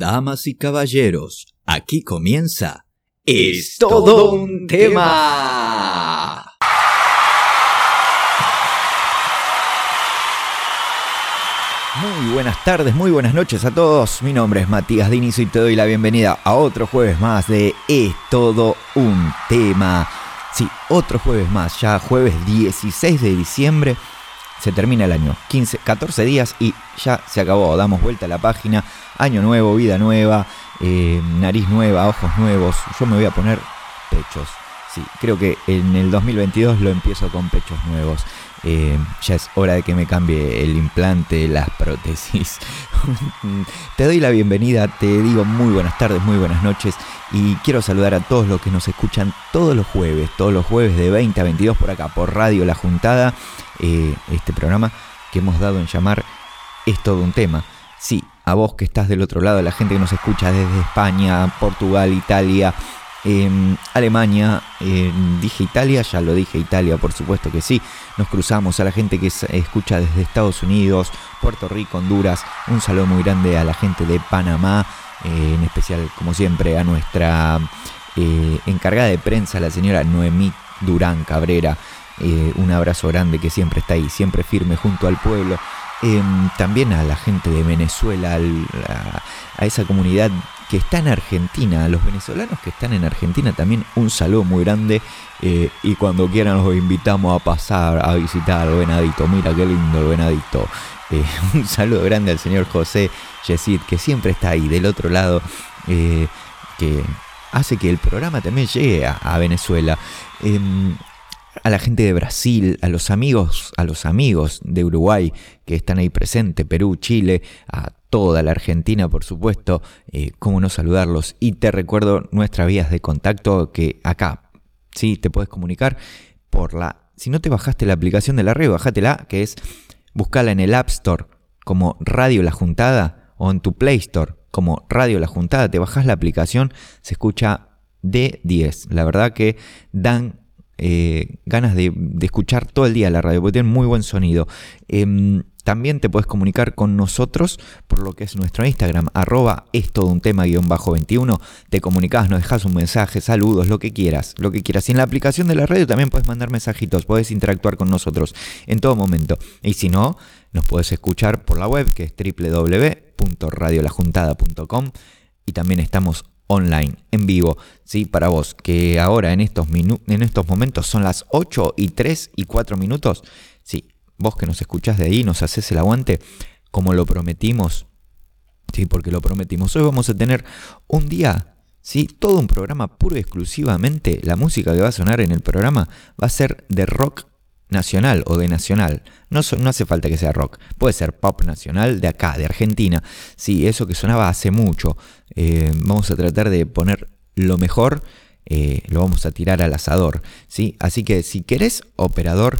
Damas y caballeros, aquí comienza Es todo un tema. Muy buenas tardes, muy buenas noches a todos. Mi nombre es Matías Diniz y te doy la bienvenida a otro jueves más de Es todo un tema. Sí, otro jueves más, ya jueves 16 de diciembre se termina el año. 15, 14 días y ya se acabó. Damos vuelta a la página. Año nuevo, vida nueva, eh, nariz nueva, ojos nuevos. Yo me voy a poner pechos. Sí, creo que en el 2022 lo empiezo con pechos nuevos. Eh, ya es hora de que me cambie el implante, las prótesis. te doy la bienvenida, te digo muy buenas tardes, muy buenas noches y quiero saludar a todos los que nos escuchan todos los jueves, todos los jueves de 20 a 22 por acá, por Radio La Juntada, eh, este programa que hemos dado en llamar Es todo un tema. Sí, a vos que estás del otro lado, la gente que nos escucha desde España, Portugal, Italia, Alemania, dije Italia, ya lo dije Italia, por supuesto que sí. Nos cruzamos a la gente que escucha desde Estados Unidos, Puerto Rico, Honduras. Un saludo muy grande a la gente de Panamá, eh, en especial, como siempre, a nuestra eh, encargada de prensa, la señora Noemí Durán Cabrera. Eh, un abrazo grande que siempre está ahí, siempre firme junto al pueblo. Em, también a la gente de Venezuela, a, esa comunidad que está en Argentina, a los venezolanos que están en Argentina también un saludo muy grande eh, y cuando quieran los invitamos a pasar a visitar al Venadito, mira qué lindo el Venadito. Eh, un saludo grande al señor José Yesid que siempre está ahí del otro lado, eh, que hace que el programa también llegue a, Venezuela. A la gente de Brasil, a los amigos, a los amigos de Uruguay que están ahí presentes, Perú, Chile, a toda la Argentina, por supuesto, eh, cómo no saludarlos. Y te recuerdo nuestras vías de contacto que acá, sí, te puedes comunicar por la... Si no te bajaste la aplicación de la red, bájatela, que es buscala en el App Store como Radio La Juntada o en tu Play Store como Radio La Juntada, te bajas la aplicación, se escucha de 10. La verdad que dan eh, ganas de, escuchar todo el día la radio, porque tiene muy buen sonido. Em, también te puedes comunicar con nosotros por lo que es nuestro Instagram, arroba es todo un tema guion bajo 21. Te comunicas, nos dejas un mensaje, saludos, lo que quieras, lo que quieras. Y en la aplicación de la radio también puedes mandar mensajitos, puedes interactuar con nosotros en todo momento. Y si no, nos puedes escuchar por la web que es www.radiolajuntada.com y también estamos online, en vivo, ¿sí? Para vos, que ahora en estos, en estos momentos son las 8 y 3 y 4 minutos, sí, vos que nos escuchás de ahí, nos haces el aguante, como lo prometimos, sí, porque lo prometimos. Hoy vamos a tener un día, sí, todo un programa puro y exclusivamente, la música que va a sonar en el programa va a ser de rock nacional o de nacional. No, no, hace falta que sea rock. Puede ser pop nacional de acá, de Argentina. Sí, eso que sonaba hace mucho. Eh, vamos a tratar de poner lo mejor. Eh, lo vamos a tirar al asador. ¿sí? Así que si querés, operador,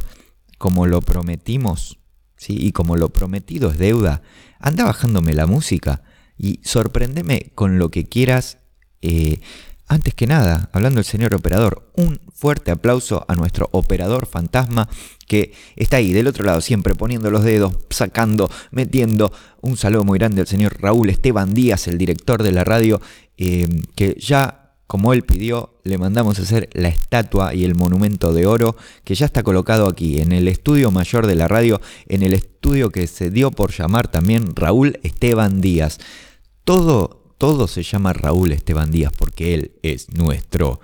como lo prometimos, ¿sí? y como lo prometido es deuda, anda bajándome la música y sorprendeme con lo que quieras. Eh, antes que nada, hablando del señor operador, un fuerte aplauso a nuestro operador fantasma que está ahí del otro lado siempre poniendo los dedos, sacando, metiendo. Un saludo muy grande al señor Raúl Esteban Díaz, el director de la radio, eh, que ya, como él pidió, le mandamos a hacer la estatua y el monumento de oro que ya está colocado aquí en el estudio mayor de la radio, en el estudio que se dio por llamar también Raúl Esteban Díaz. Todo todo se llama Raúl Esteban Díaz porque él es nuestro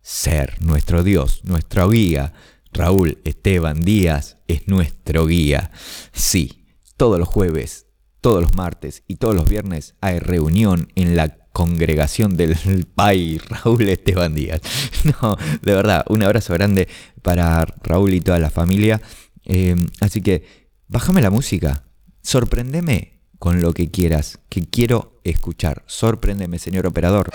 ser, nuestro Dios, nuestro guía. Raúl Esteban Díaz es nuestro guía. Sí, todos los jueves, todos los martes y todos los viernes hay reunión en la congregación del país Raúl Esteban Díaz. No, de verdad, un abrazo grande para Raúl y toda la familia. Eh, así que, bájame la música, sorprendeme con lo que quieras, que quiero escuchar. Sorpréndeme, señor operador.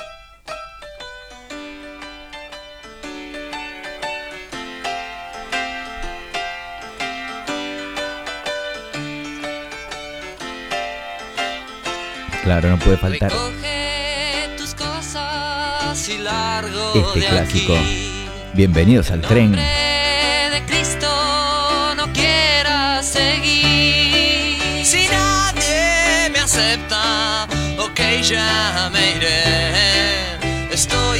Claro, no puede faltar. este clásico. Bienvenidos al tren. Ok, ya me iré. Estoy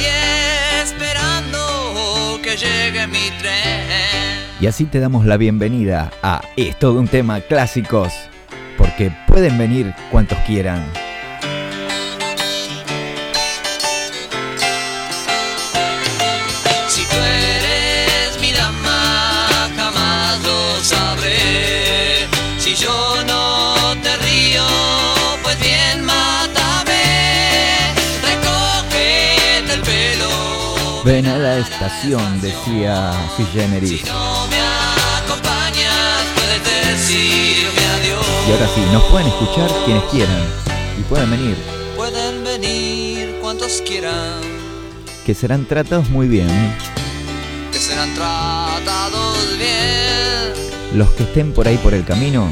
esperando que llegue mi tren. Y así te damos la bienvenida a Es todo un tema clásicos, porque pueden venir cuantos quieran. Ven a la estación, decía Sui Si Generis. no me acompañas, puedes decirme adiós. Y ahora sí, nos pueden escuchar quienes quieran y pueden venir, Pueden venir cuantos quieran, que serán tratados muy bien. que serán tratados bien. Los que estén por ahí por el camino,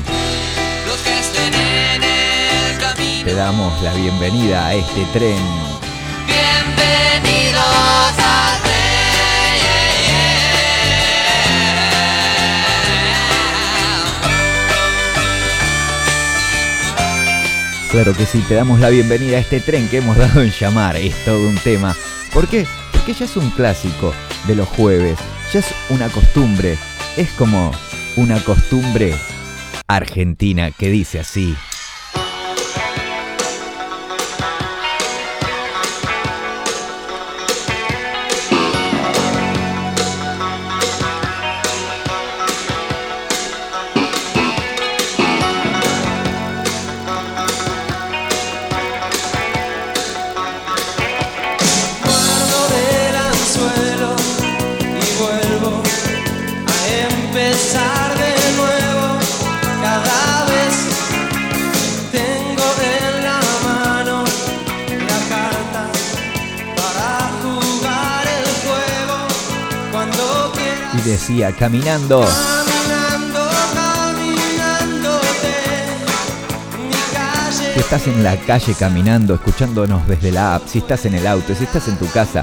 Los que estén en el camino. te damos la bienvenida a este tren. Claro que sí, te damos la bienvenida a este tren que hemos dado en llamar. Es todo un tema. ¿Por qué? Porque ya es un clásico de los jueves. Ya es una costumbre. Es como una costumbre argentina que dice así. Decía, caminando. caminando, caminándote, mi calle. Si estás en la calle caminando, escuchándonos desde la app, si estás en el auto, si estás en tu casa,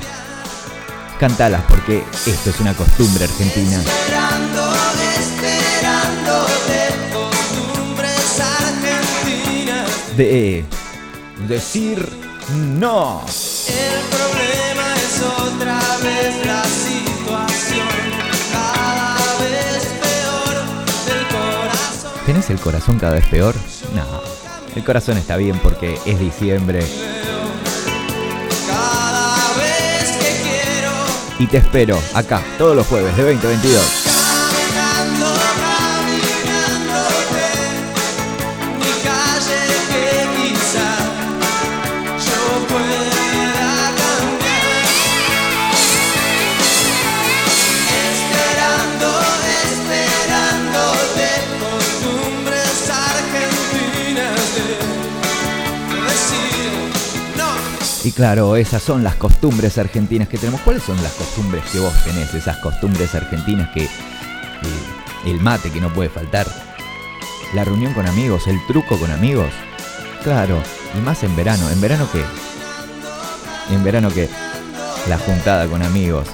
cantalas porque esto es una costumbre argentina. Esperando, esperándote, costumbres argentinas. De decir no. El problema es otra vez la ¿Tenés el corazón cada vez peor? No. El corazón está bien porque es diciembre y te espero acá todos los jueves de 2022. Claro, esas son las costumbres argentinas que tenemos. ¿Cuáles son las costumbres que vos tenés? Esas costumbres argentinas que... eh, el mate que no puede faltar. La reunión con amigos, el truco con amigos. Claro, y más en verano. ¿En verano qué? En verano qué? La juntada con amigos.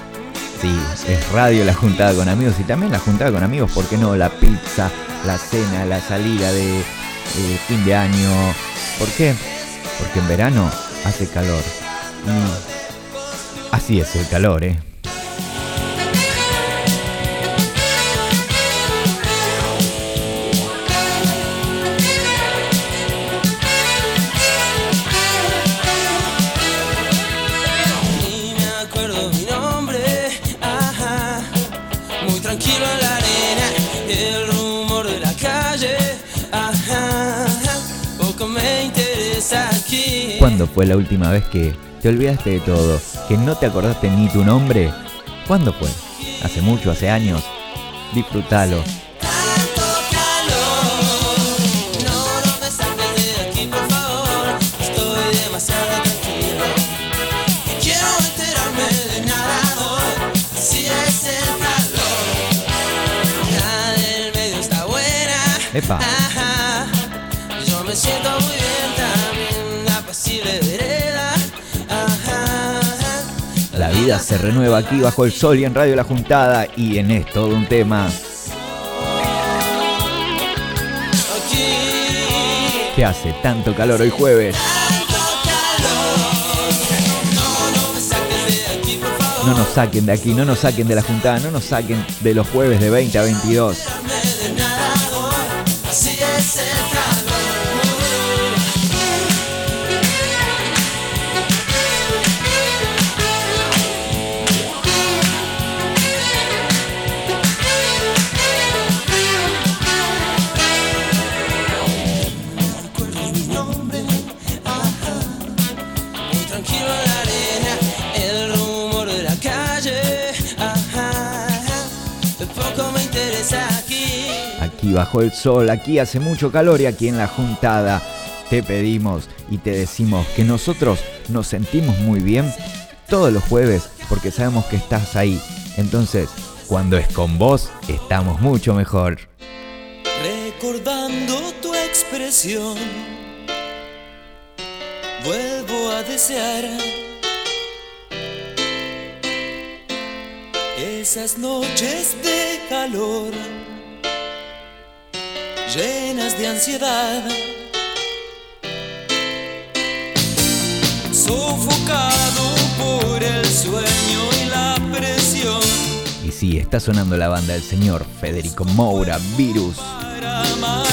Sí, es radio la juntada con amigos y también la juntada con amigos, ¿por qué no? La pizza, la cena, la salida de eh, fin de año. ¿Por qué? Porque en verano hace calor. Y así es el calor, ¿eh? Ni me acuerdo mi nombre, ajá. Muy tranquilo en la arena, el rumor de la calle, ajá. Poco me interesa aquí. ¿Cuándo fue la última vez que te olvidaste de todo? ¿Que no te acordaste ni tu nombre? ¿Cuándo fue? ¿Hace mucho? ¿Hace años? Disfrútalo. Tanto se renueva aquí bajo el sol y en Radio La Juntada y en Es Todo un Tema. Que hace tanto calor hoy jueves. No nos saquen de aquí, no nos saquen de la juntada, no nos saquen de los jueves de 20 a 22. Bajo el sol, aquí hace mucho calor y aquí en la juntada te pedimos y te decimos que nosotros nos sentimos muy bien todos los jueves porque sabemos que estás ahí. Entonces, cuando es con vos, estamos mucho mejor. Recordando tu expresión, vuelvo a desear esas noches de calor, llenas de ansiedad, sofocado por el sueño y la presión. Y sí, está sonando la banda del señor Federico Moura, Virus. para amar.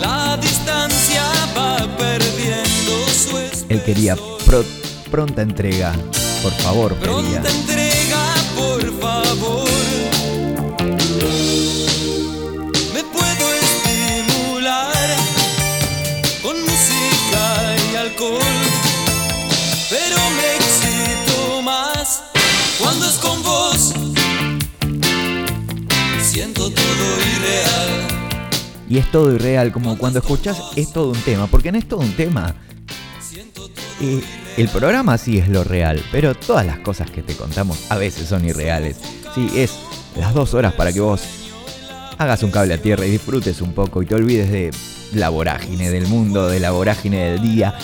La distancia va perdiendo su Él quería pro- pronta entrega. Por favor, pedía. Pronta entrega, por favor. Y es todo irreal, como cuando escuchás es todo un tema, porque no es todo un tema. Eh, el programa sí es lo real, pero todas las cosas que te contamos a veces son irreales. Sí, es las dos horas para que vos hagas un cable a tierra y disfrutes un poco y te olvides de la vorágine del mundo, de la vorágine del día.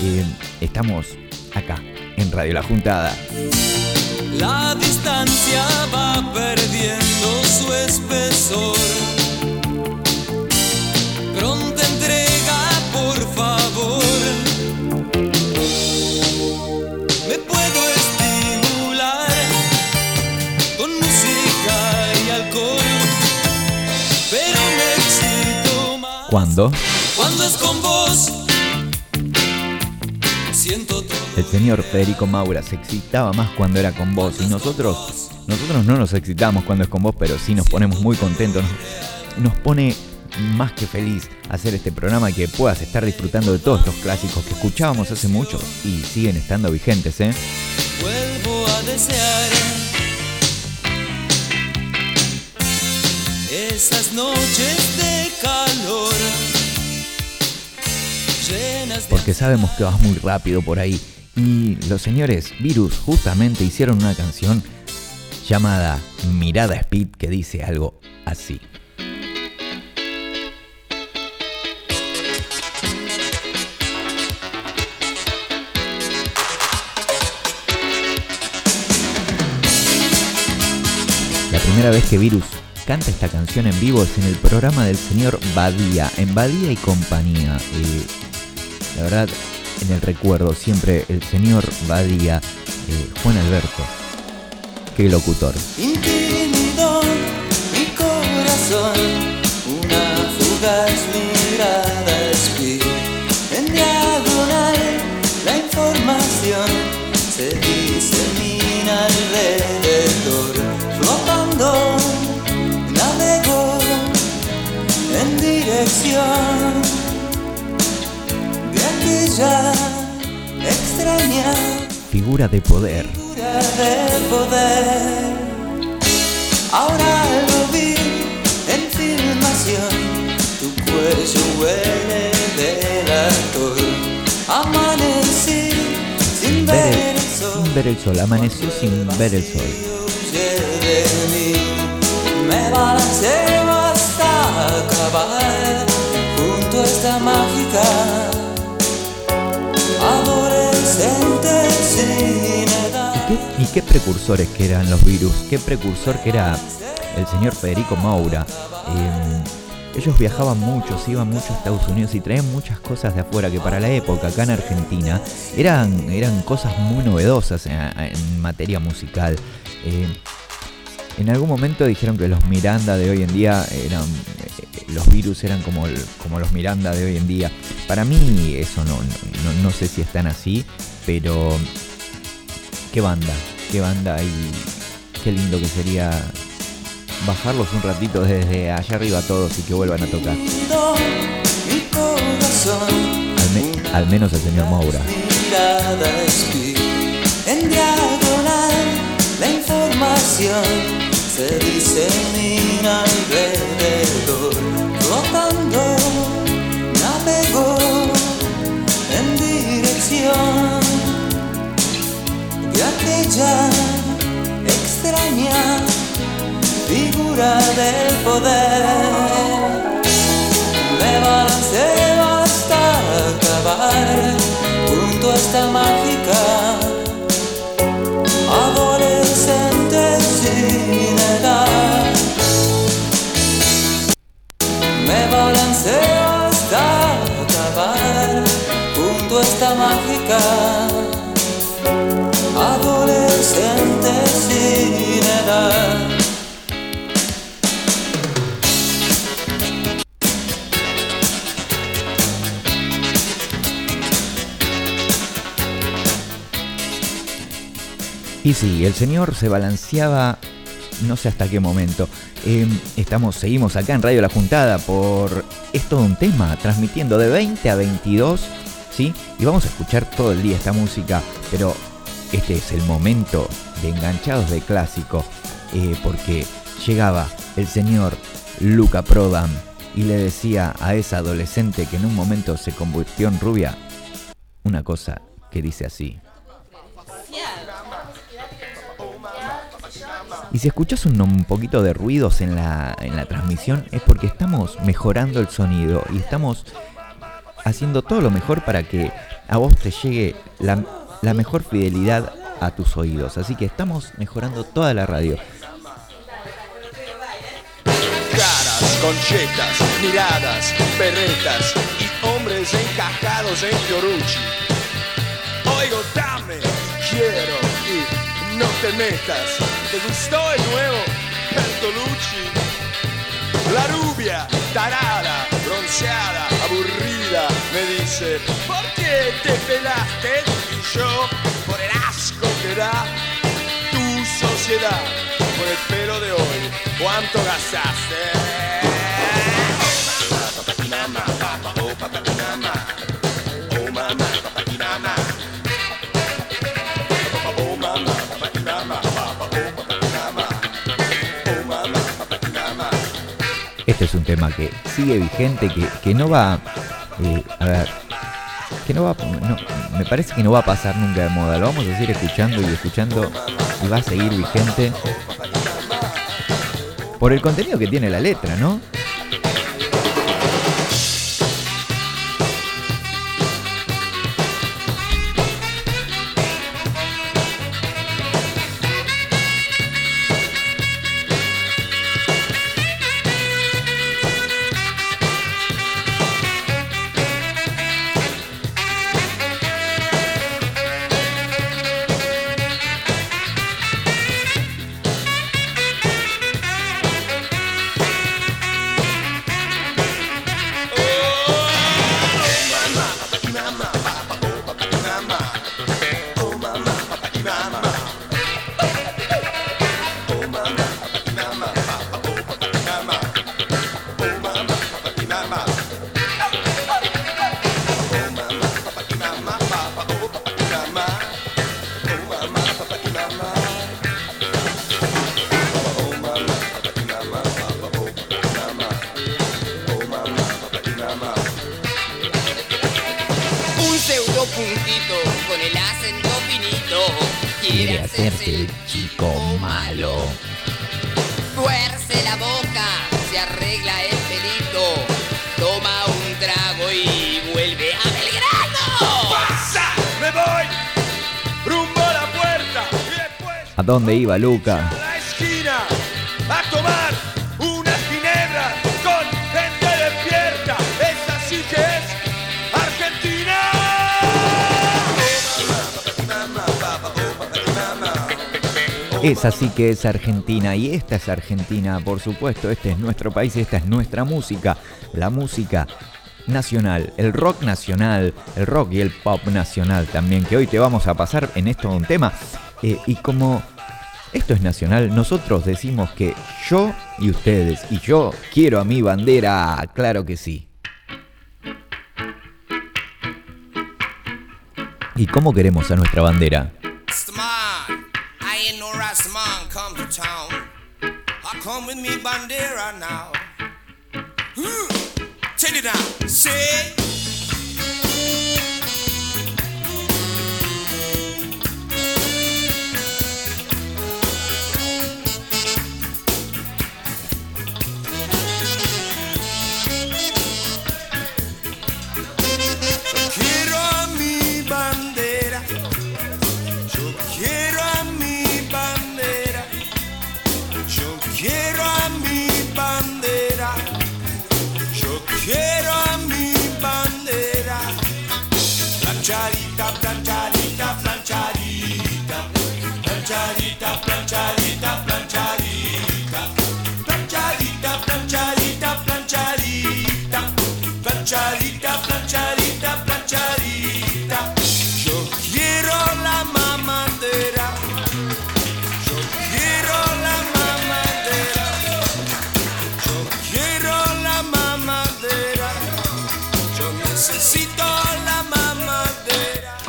Eh, estamos acá, en Radio La Juntada. La distancia va perdiendo su espesor. Pronta entrega, por favor. Me puedo estimular con música y alcohol, pero me excito más Cuando cuando es con vos. Siento todo. el señor Federico Maura se excitaba más cuando era con vos y nosotros, nosotros no nos excitamos cuando es con vos, pero sí nos ponemos muy contentos. Nos, nos pone más que feliz hacer este programa y que puedas estar disfrutando de todos estos clásicos que escuchábamos hace mucho y siguen estando vigentes, ¿eh? vuelvo a desear esas noches de calor llenas de Porque sabemos que vas muy rápido por ahí. Y los señores Virus justamente hicieron una canción llamada Mirada Speed que dice algo así. Primera vez que Virus canta esta canción en vivo es en el programa del señor Badía, en Badía y compañía. Eh, la verdad, en el recuerdo siempre el señor Badía, eh, Juan Alberto. Qué locutor. Figura de poder. de poder. Ahora lo vi en filmación, tu cuello huele del actor. Amanecí sin Ver ver el- el sol. sin ver el sol, amaneció sin ver el sol. Me balanceo hasta acabar junto a esta mágica ¿Y qué precursores que eran los virus? ¿Qué precursor que era el señor Federico Maura? Eh, ellos viajaban mucho, se iban mucho a Estados Unidos y traían muchas cosas de afuera que para la época acá en Argentina eran, eran cosas muy novedosas en, materia musical. Eh, en algún momento dijeron que los Miranda de hoy en día eran. eh, los virus eran como, como los Miranda de hoy en día. Para mí, eso no, no, no sé si están así, pero. Qué banda, qué banda y qué lindo que sería bajarlos un ratito desde allá arriba a todos y que vuelvan a tocar. Al, me- al menos el señor Moura. en diagonal la información se disemina alrededor flotando navegó en dirección extraña figura del poder me balanceo hasta acabar junto a esta mágica adolescente sin edad. Me balanceo hasta acabar junto a esta mágica adolescente sin. Y sí, el señor se balanceaba no sé hasta qué momento. Eh, estamos, seguimos acá en Radio La Juntada por Es todo un tema, transmitiendo de 20 a 22, ¿sí? Y vamos a escuchar todo el día esta música, pero este es el momento de enganchados de clásico, eh, porque llegaba el señor Luca Prodan y le decía a esa adolescente que en un momento se convirtió en rubia una cosa que dice así. Y si escuchas un, un poquito de ruidos en la, en la transmisión es porque estamos mejorando el sonido y estamos haciendo todo lo mejor para que a vos te llegue la, la mejor fidelidad a tus oídos. Así que estamos mejorando toda la radio. Caras, conchetas, miradas, berretas y hombres encajados en Fiorucci. Oigo, dame, quiero y no te metas. ¿Te gustó el nuevo Bertolucci? La rubia, tarada, bronceada, aburrida, me dice, ¿por qué te pelaste? Yo, por el asco que da tu sociedad, por el pelo de hoy, ¿cuánto gastaste? Este es un tema que sigue vigente, que, que no va... eh, a ver, que no va... me parece que no va a pasar nunca de moda. Lo vamos a seguir escuchando y escuchando y va a seguir vigente. Por el contenido que tiene la letra, ¿no? iba Luca. Es Es así que es Argentina y esta es Argentina, por supuesto, este es nuestro país, esta es nuestra música, la música nacional, el rock nacional, el rock y el pop nacional también, que hoy te vamos a pasar en esto un tema. Eh, y como esto es nacional, nosotros decimos que yo y ustedes, y yo quiero a mi bandera, claro que sí. ¿Y cómo queremos a nuestra bandera? Come with me bandera now.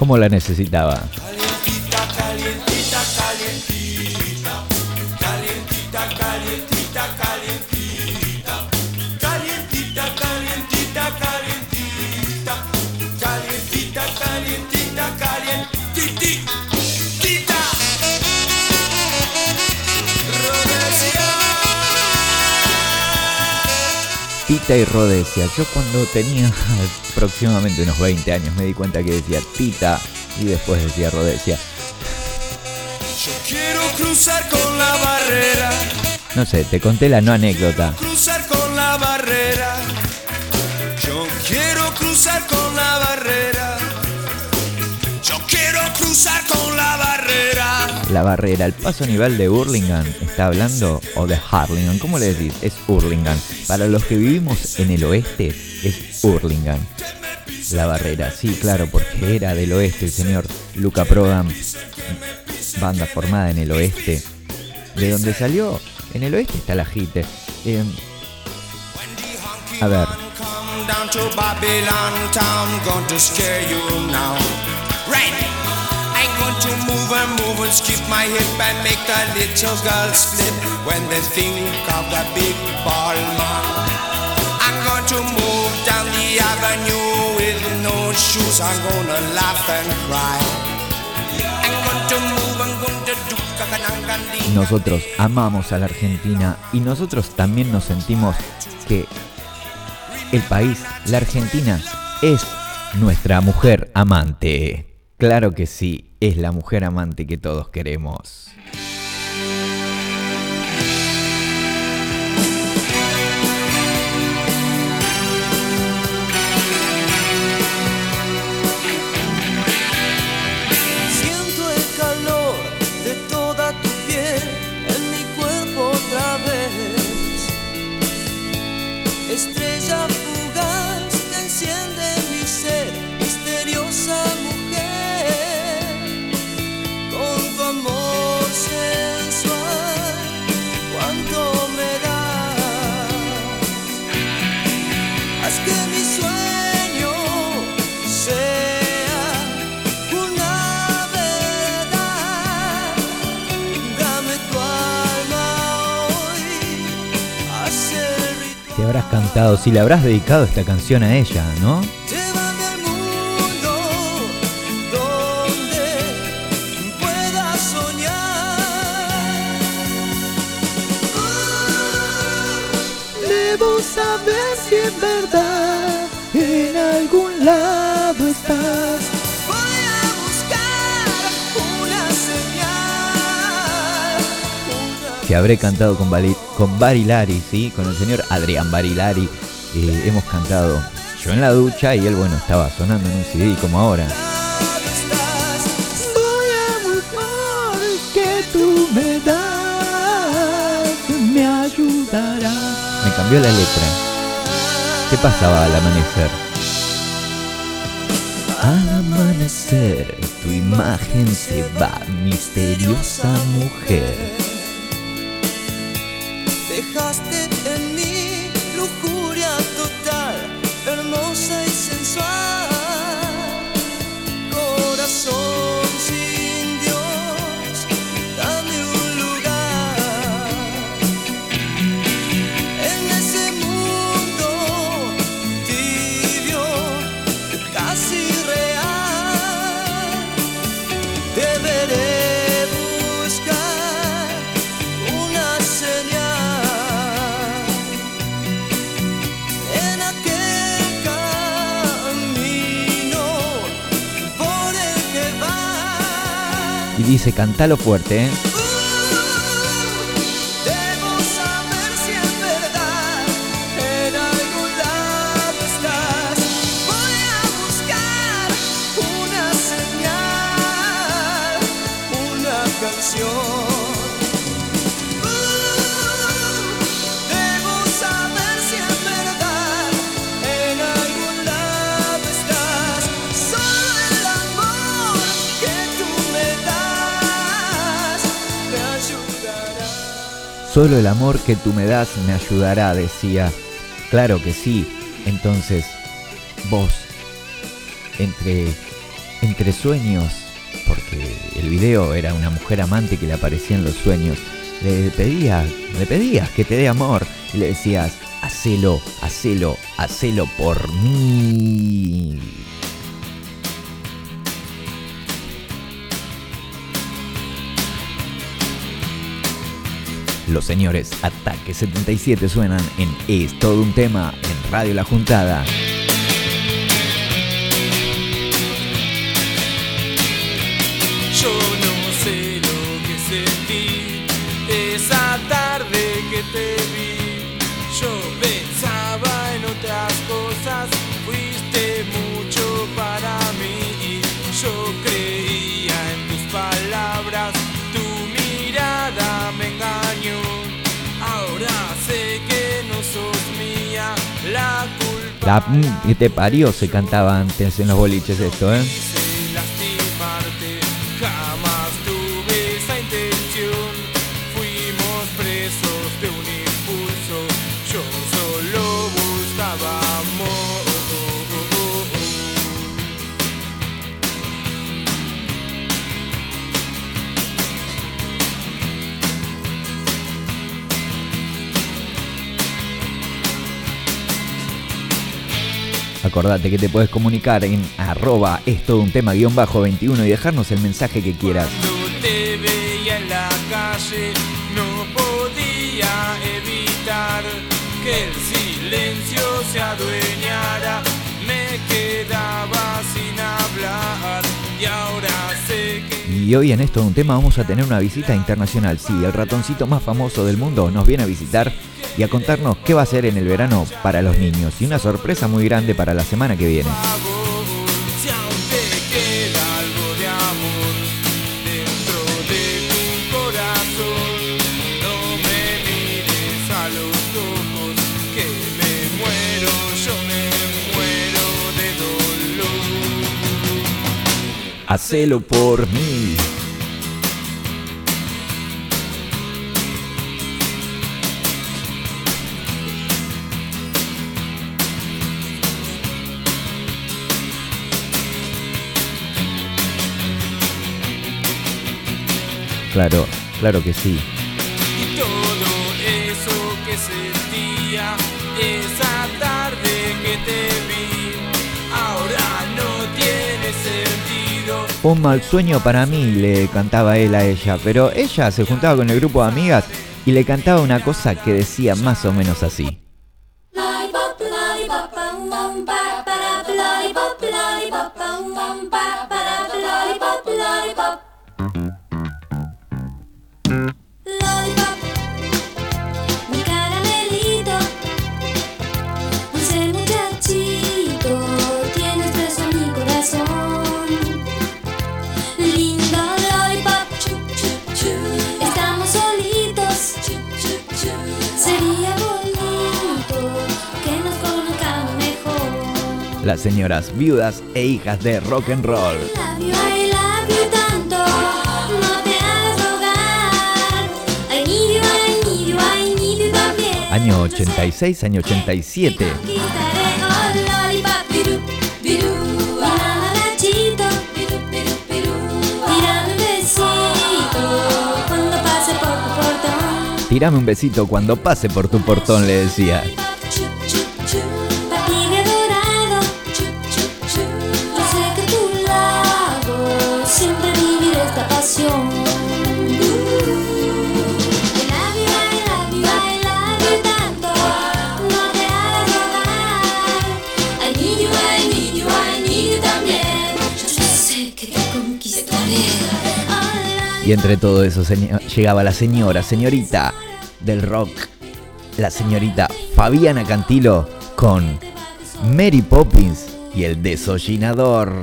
¿Cómo la necesitaba? Tita y Rodesia. Yo cuando tenía aproximadamente unos 20 años me di cuenta que decía Tita y después decía Rodesia. Yo quiero cruzar con la barrera. No sé, te conté la no anécdota. cruzar con la barrera. Yo quiero cruzar con la barrera. Yo quiero cruzar con la barrera. La barrera, el paso nivel de Hurlingham, ¿está hablando? O de Harlingham, ¿cómo le decís? Es Hurlingham. Para los que vivimos en el oeste, es Hurlingham. La barrera, sí, claro, porque era del oeste el señor Luca Prodan, banda formada en el oeste. ¿De dónde salió? En el oeste está la JITE. Eh, a ver. I'm going to move down the avenue with no shoes. I'm gonna laugh and cry. I'm nosotros amamos a la Argentina y nosotros también nos sentimos que el país, la Argentina, es nuestra mujer amante. Claro que sí, es la mujer amante que todos queremos. Te habrás cantado, si le habrás dedicado esta canción a ella, ¿no? Llévame al mundo donde pueda soñar. Debo saber si en verdad en algún lado estás. Voy a buscar una señal. una Que habré cantado con, Bali- con Barilari, ¿sí? Con el señor Adrián Barilari. Eh, hemos cantado yo en la ducha y él, bueno, estaba sonando en un CD como ahora. que tú me das me ayudará. Me cambió la letra. ¿Qué pasaba al amanecer? Al amanecer tu imagen se va, misteriosa mujer cantalo fuerte, ¿eh? Solo el amor que tú me das me ayudará, decía. Claro que sí. Entonces, vos, entre, entre sueños, porque el video era una mujer amante que le aparecía en los sueños, le pedías, le pedías que te dé amor y le decías, hacelo, hacelo, hacelo por mí. Los señores Ataque 77 suenan en Es todo un tema en Radio La Juntada. La mm, que te parió se cantaba antes en los boliches esto, ¿eh? Acordate que te puedes comunicar en arroba es todo un tema guion bajo 21 y dejarnos el mensaje que quieras. Cuando te veía en la calle, no podía evitar que el silencio se adueñara. Me quedaba sin hablar y ahora sé que. Y hoy en esto de un tema vamos a tener una visita internacional. Sí, el ratoncito más famoso del mundo nos viene a visitar y a contarnos qué va a hacer en el verano para los niños. Y una sorpresa muy grande para la semana que viene. favor, si aún Claro, claro que sí. Y todo eso que sentía esa tarde que te vi, ahora no tiene sentido. Un mal sueño para mí, le cantaba él a ella, pero ella se juntaba con el grupo de amigas y le cantaba una cosa que decía más o menos así. Las señoras viudas e hijas de rock and roll. Año 86, año 87. Conquistaré, oh, lollipop, pirú, pirú. Tirando nachito, pirú, pirú, pirú. Tirando un besito cuando pase por tu portón. Tirame un besito cuando pase por tu portón, le decía. Y entre todo eso llegaba la señora, señorita del rock, la señorita Fabiana Cantilo con Mary Poppins y el desollinador.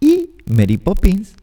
Y Mary Poppins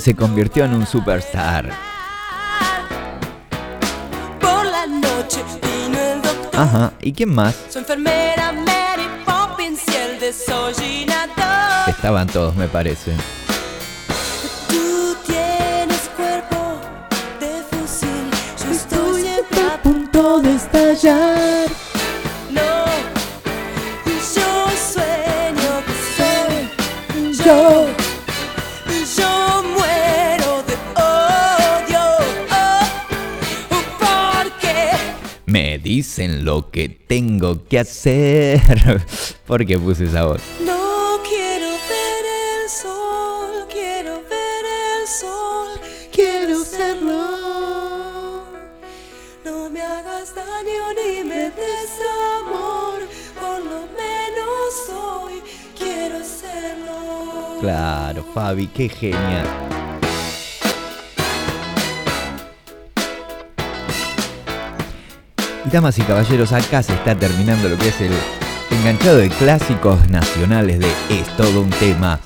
se convirtió en un superstar. Ajá, ¿y quién más? Estaban todos, me parece. Dicen lo que tengo que hacer. ¿Por qué puse esa voz? No quiero ver el sol, quiero ver el sol, quiero serlo. No me hagas daño ni me des amor, por lo menos hoy quiero serlo. Claro, Fabi, qué genial. Damas y caballeros, acá se está terminando lo que es el enganchado de clásicos nacionales de Es todo un tema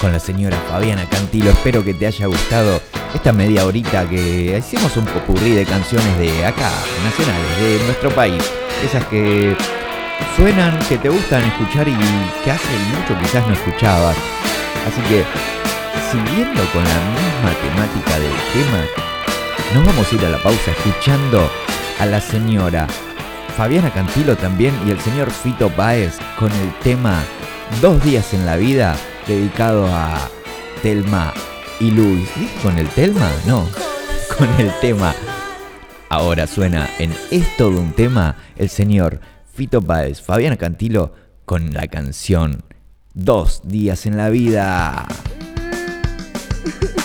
con la señora Fabiana Cantilo. Espero que te haya gustado esta media horita que hicimos un popurrí de canciones de acá, nacionales, de nuestro país. Esas que suenan, que te gustan escuchar y que hace mucho quizás no escuchabas. Así que, siguiendo con la misma temática del tema, nos vamos a ir a la pausa escuchando a la señora Fabiana Cantilo también y el señor Fito Páez con el tema Dos días en la vida dedicado a Telma y Luis. ¿Dije con el Telma? No, con el tema. Ahora suena en Es todo un tema el señor Fito Páez, Fabiana Cantilo con la canción Dos días en la vida.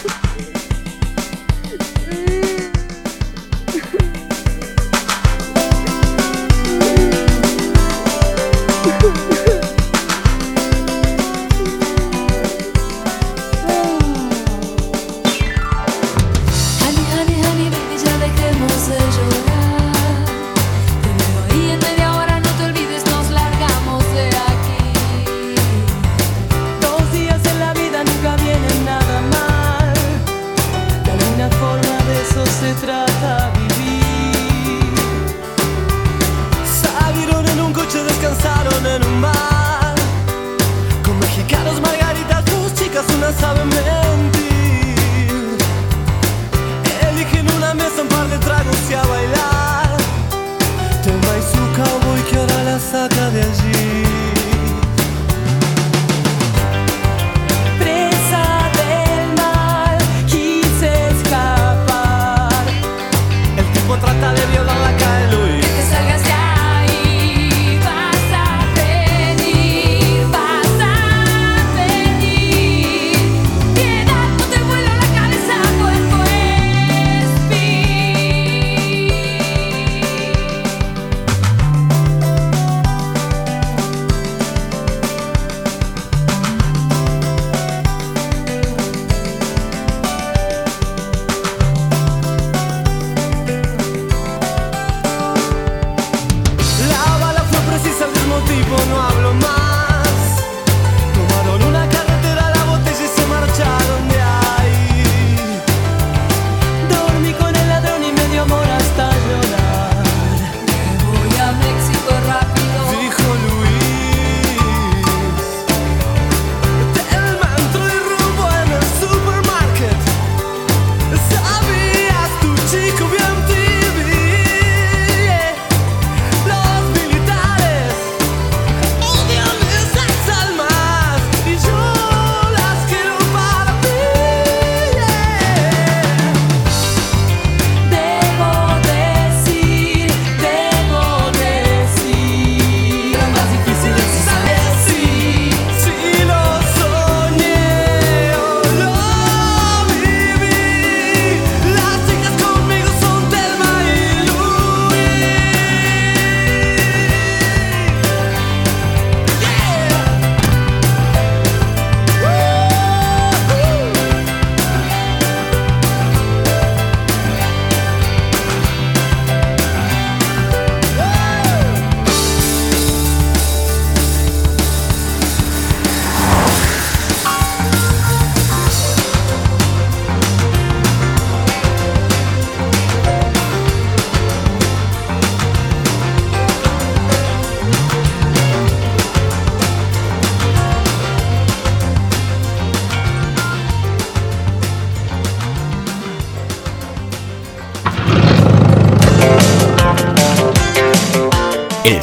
descansaron en un bar. Con mexicanos, margaritas, dos chicas, una sabe mentir.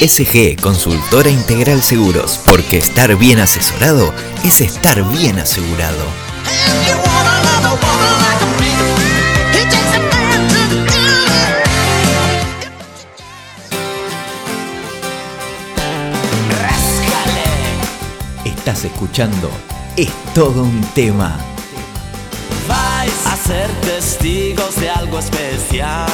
SG Consultora Integral Seguros, porque estar bien asesorado es estar bien asegurado. Estás escuchando Es todo un tema. Vais a ser testigos de algo especial.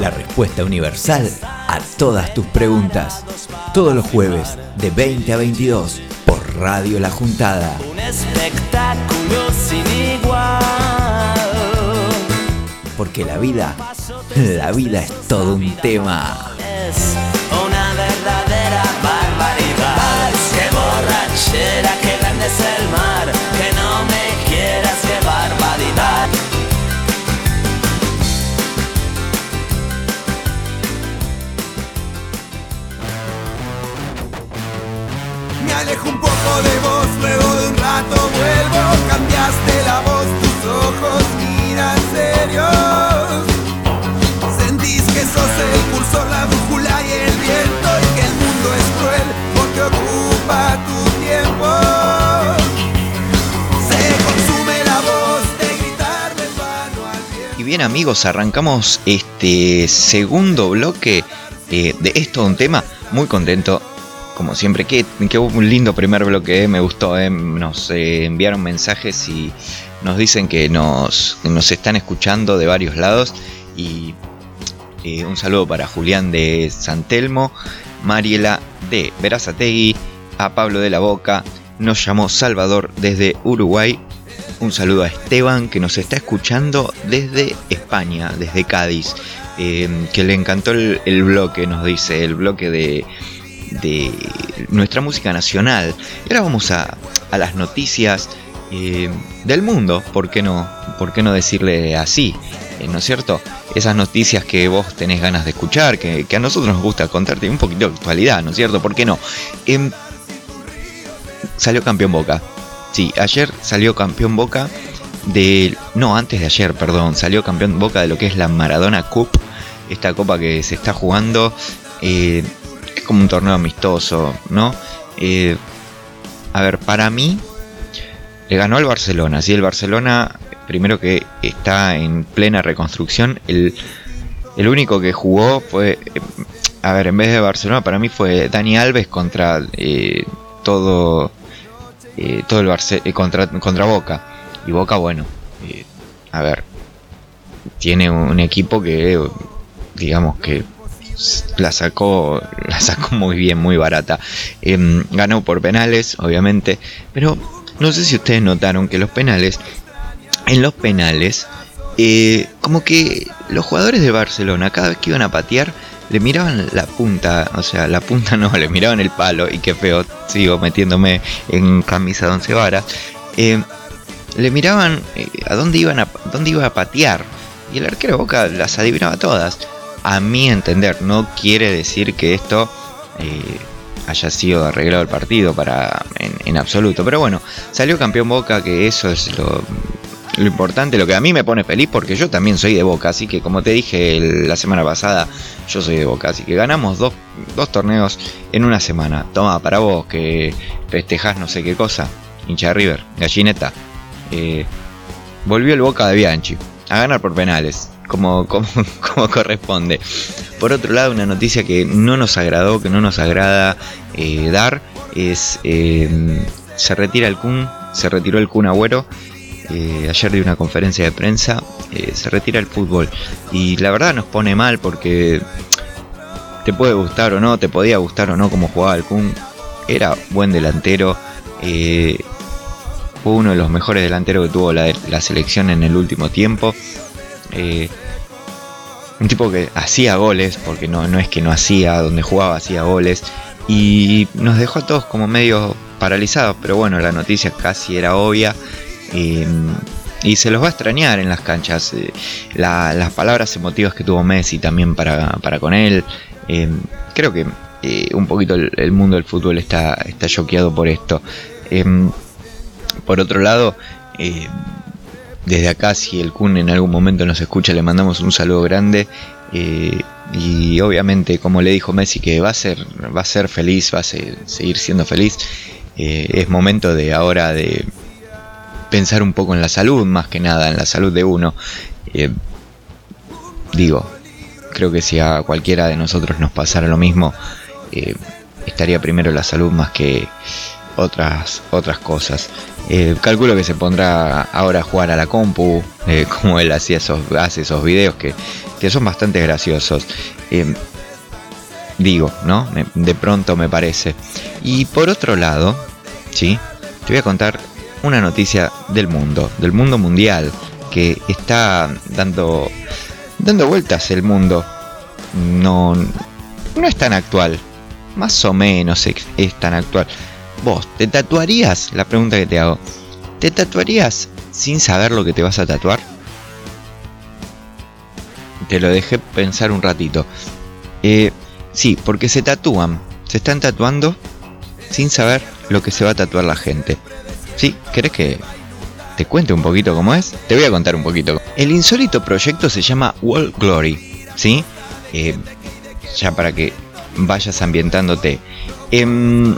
La respuesta universal a todas tus preguntas. Todos los jueves de 20 a 22 por Radio La Juntada. Un espectáculo sin igual. Porque la vida, la vida es todo un tema. Es una verdadera barbaridad. Qué borrachera, qué grande es el mar. Poco de vos, luego de un rato vuelvo. Cambiaste la voz, tus ojos miran serios. Sentís que sos el cursor, la brújula y el viento. Y que el mundo es cruel porque ocupa tu tiempo. Se consume la voz de gritarme vano al. Y bien amigos, arrancamos este segundo bloque eh, de esto un tema. Muy contento, como siempre. Qué, qué un lindo primer bloque, eh, me gustó. eh. Nos eh, enviaron mensajes y nos dicen que nos, nos están escuchando de varios lados. Y un saludo para Julián de San Telmo, Mariela de Verazategui, a Pablo de la Boca. Nos llamó Salvador desde Uruguay. Un saludo a Esteban que nos está escuchando desde España, desde Cádiz. que le encantó el, el bloque, nos dice, el bloque de, de nuestra música nacional. Y ahora vamos a, a las noticias eh, del mundo, ¿por qué no? ¿Por qué no decirle así? Eh, ¿No es cierto? Esas noticias que vos tenés ganas de escuchar, que, a nosotros nos gusta contarte un poquito de actualidad, ¿no es cierto? ¿Por qué no? Em, salió campeón Boca. Sí, ayer salió campeón Boca de... No, antes de ayer, perdón. Salió campeón Boca de lo que es la Maradona Cup. Esta copa que se está jugando. Es como un torneo amistoso, ¿no? Eh, a ver, para mí le ganó al Barcelona. Sí, el Barcelona, primero que está en plena reconstrucción. El, el único que jugó fue... A ver, en vez de Barcelona, para mí fue Dani Alves contra eh, todo... eh, todo el contra, contra Boca. Y Boca, bueno, a ver, tiene un equipo que, digamos que la sacó, la sacó muy bien, muy barata. Em, ganó por penales, obviamente, pero no sé si ustedes notaron que los penales, en los penales, eh, como que los jugadores de Barcelona, cada vez que iban a patear, le miraban la punta, o sea, la punta no, le miraban el palo, y qué feo, sigo metiéndome en camisa de once varas. eh, le miraban eh, a dónde iban a dónde iba a patear y el arquero Boca las adivinaba todas. A mi entender, no quiere decir que esto eh, haya sido arreglado el partido para en, absoluto, pero bueno, salió campeón Boca, que eso es lo, importante, lo que a mí me pone feliz porque yo también soy de Boca, así que como te dije la semana pasada, yo soy de Boca, así que ganamos dos, dos torneos en una semana. Toma, para vos que festejás no sé qué cosa, hincha de River, gallineta. Eh, volvió el Boca de Bianchi a ganar por penales, como, corresponde. Por otro lado, una noticia que no nos agradó, que no nos agrada eh, dar, es eh, se retira el Kun, se retiró el Kun Agüero. eh, ayer dio una conferencia de prensa, eh, se retira el fútbol. Y la verdad nos pone mal porque te puede gustar o no, te podía gustar o no como jugaba el Kun. Era buen delantero. fue uno de los mejores delanteros que tuvo la selección en el último tiempo. Eh, un tipo que hacía goles, porque no, no es que no hacía, donde jugaba hacía goles, y nos dejó a todos como medio paralizados, pero bueno, la noticia casi era obvia. eh, y se los va a extrañar en las canchas. eh, la- las palabras emotivas que tuvo Messi también para, para con él. creo que un poquito el, mundo del fútbol está, choqueado por esto. Por otro lado, desde acá, si el Kun en algún momento nos escucha, le mandamos un saludo grande. eh, y obviamente, como le dijo Messi, que va a ser, va a ser feliz, va a se- seguir siendo feliz. eh, es momento de ahora de pensar un poco en la salud, más que nada, en la salud de uno. Eh, digo, creo que si a cualquiera de nosotros nos pasara lo mismo, estaría primero la salud más que otras otras cosas. Eh, calculo que se pondrá ahora a jugar a la compu, eh, como él hacía esos, hace esos videos que, que son bastante graciosos. Eh, digo, ¿no? De pronto me parece. Y por otro lado, ¿sí? Te voy a contar una noticia del mundo, del mundo mundial, que está dando, dando vueltas el mundo. No, no es tan actual, más o menos es tan actual. Vos, ¿te tatuarías? La pregunta que te hago. ¿Te tatuarías sin saber lo que te vas a tatuar? Te lo dejé pensar un ratito. Eh, sí, porque se tatúan. Se están tatuando sin saber lo que se va a tatuar la gente. ¿Sí? ¿Querés que te cuente un poquito cómo es? Te voy a contar un poquito. El insólito proyecto se llama World Glory. ¿Sí? Eh, ya para que vayas ambientándote. Em,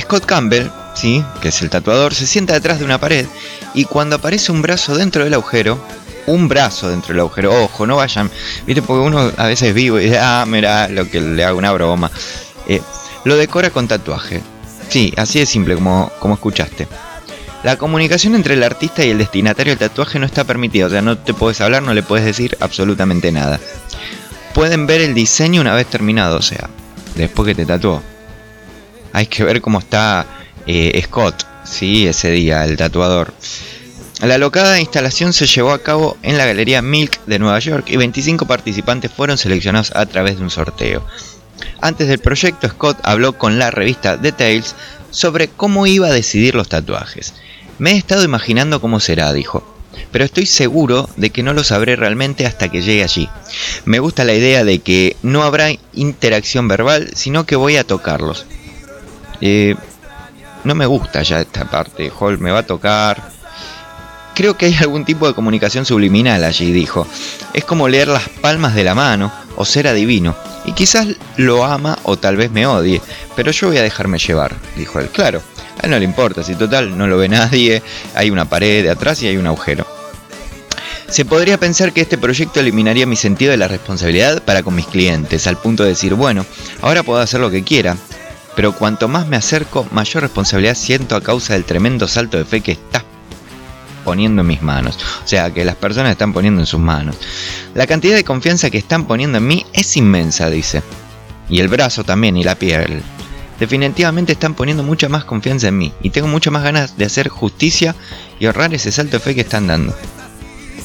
Scott Campbell, ¿sí? que es el tatuador, se sienta detrás de una pared y cuando aparece un brazo dentro del agujero, un brazo dentro del agujero, ojo, no vayan, viste, porque uno a veces vivo y dice, ah, mira, lo que le hago una broma, Eh, lo decora con tatuaje. Sí, así de simple como, como escuchaste. La comunicación entre el artista y el destinatario del tatuaje no está permitida, o sea, no te puedes hablar, no le puedes decir absolutamente nada. Pueden ver el diseño una vez terminado, o sea, después que te tatuó. Hay que ver cómo está eh, Scott, sí, ese día, el tatuador. La locada instalación se llevó a cabo en la Galería Milk de Nueva York y 25 participantes fueron seleccionados a través de un sorteo. Antes del proyecto, Scott habló con la revista Details sobre cómo iba a decidir los tatuajes. Me he estado imaginando cómo será, dijo, pero estoy seguro de que no lo sabré realmente hasta que llegue allí. Me gusta la idea de que no habrá interacción verbal, sino que voy a tocarlos. Eh, no me gusta ya esta parte, Hall me va a tocar. Creo que hay algún tipo de comunicación subliminal allí, dijo. Es como leer las palmas de la mano o ser adivino. Y quizás lo ama o tal vez me odie, pero yo voy a dejarme llevar, dijo él. Claro, a él no le importa, si total no lo ve nadie, hay una pared de atrás y hay un agujero. Se podría pensar que este proyecto eliminaría mi sentido de la responsabilidad para con mis clientes, al punto de decir, bueno, ahora puedo hacer lo que quiera, pero cuanto más me acerco, mayor responsabilidad siento a causa del tremendo salto de fe que estás poniendo en mis manos. O sea, que las personas están poniendo en sus manos. La cantidad de confianza que están poniendo en mí es inmensa, dice. Y el brazo también y la piel. Definitivamente están poniendo mucha más confianza en mí y tengo muchas más ganas de hacer justicia y ahorrar ese salto de fe que están dando.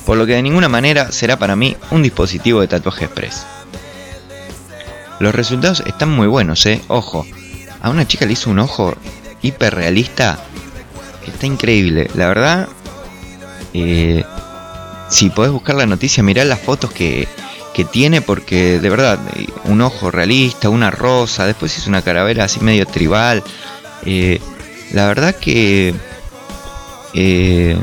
Por lo que de ninguna manera será para mí un dispositivo de tatuaje express. Los resultados están muy buenos, eh. Ojo, a una chica le hizo un ojo hiperrealista que está increíble. La verdad, eh, si podés buscar la noticia, mirá las fotos que, que tiene, porque de verdad, eh, un ojo realista, una rosa, después hizo una caravera así medio tribal. Eh, la verdad que eh,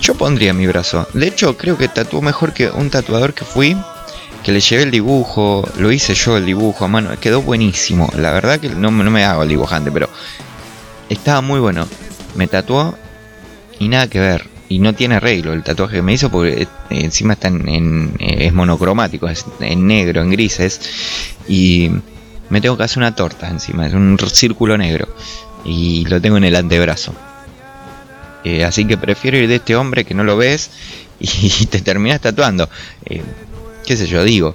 yo pondría mi brazo. De hecho, creo que tatuó mejor que un tatuador que fui. Que le llevé el dibujo, lo hice yo el dibujo a mano, quedó buenísimo. La verdad que no, no me hago el dibujante, pero estaba muy bueno. Me tatuó y nada que ver. Y no tiene arreglo el tatuaje que me hizo porque eh, encima está en, eh, es monocromático, es en negro, en grises. Y me tengo que hacer una torta encima, es un círculo negro. Y lo tengo en el antebrazo. Eh, así que prefiero ir de este hombre que no lo ves y te terminas tatuando. Qué sé yo, digo.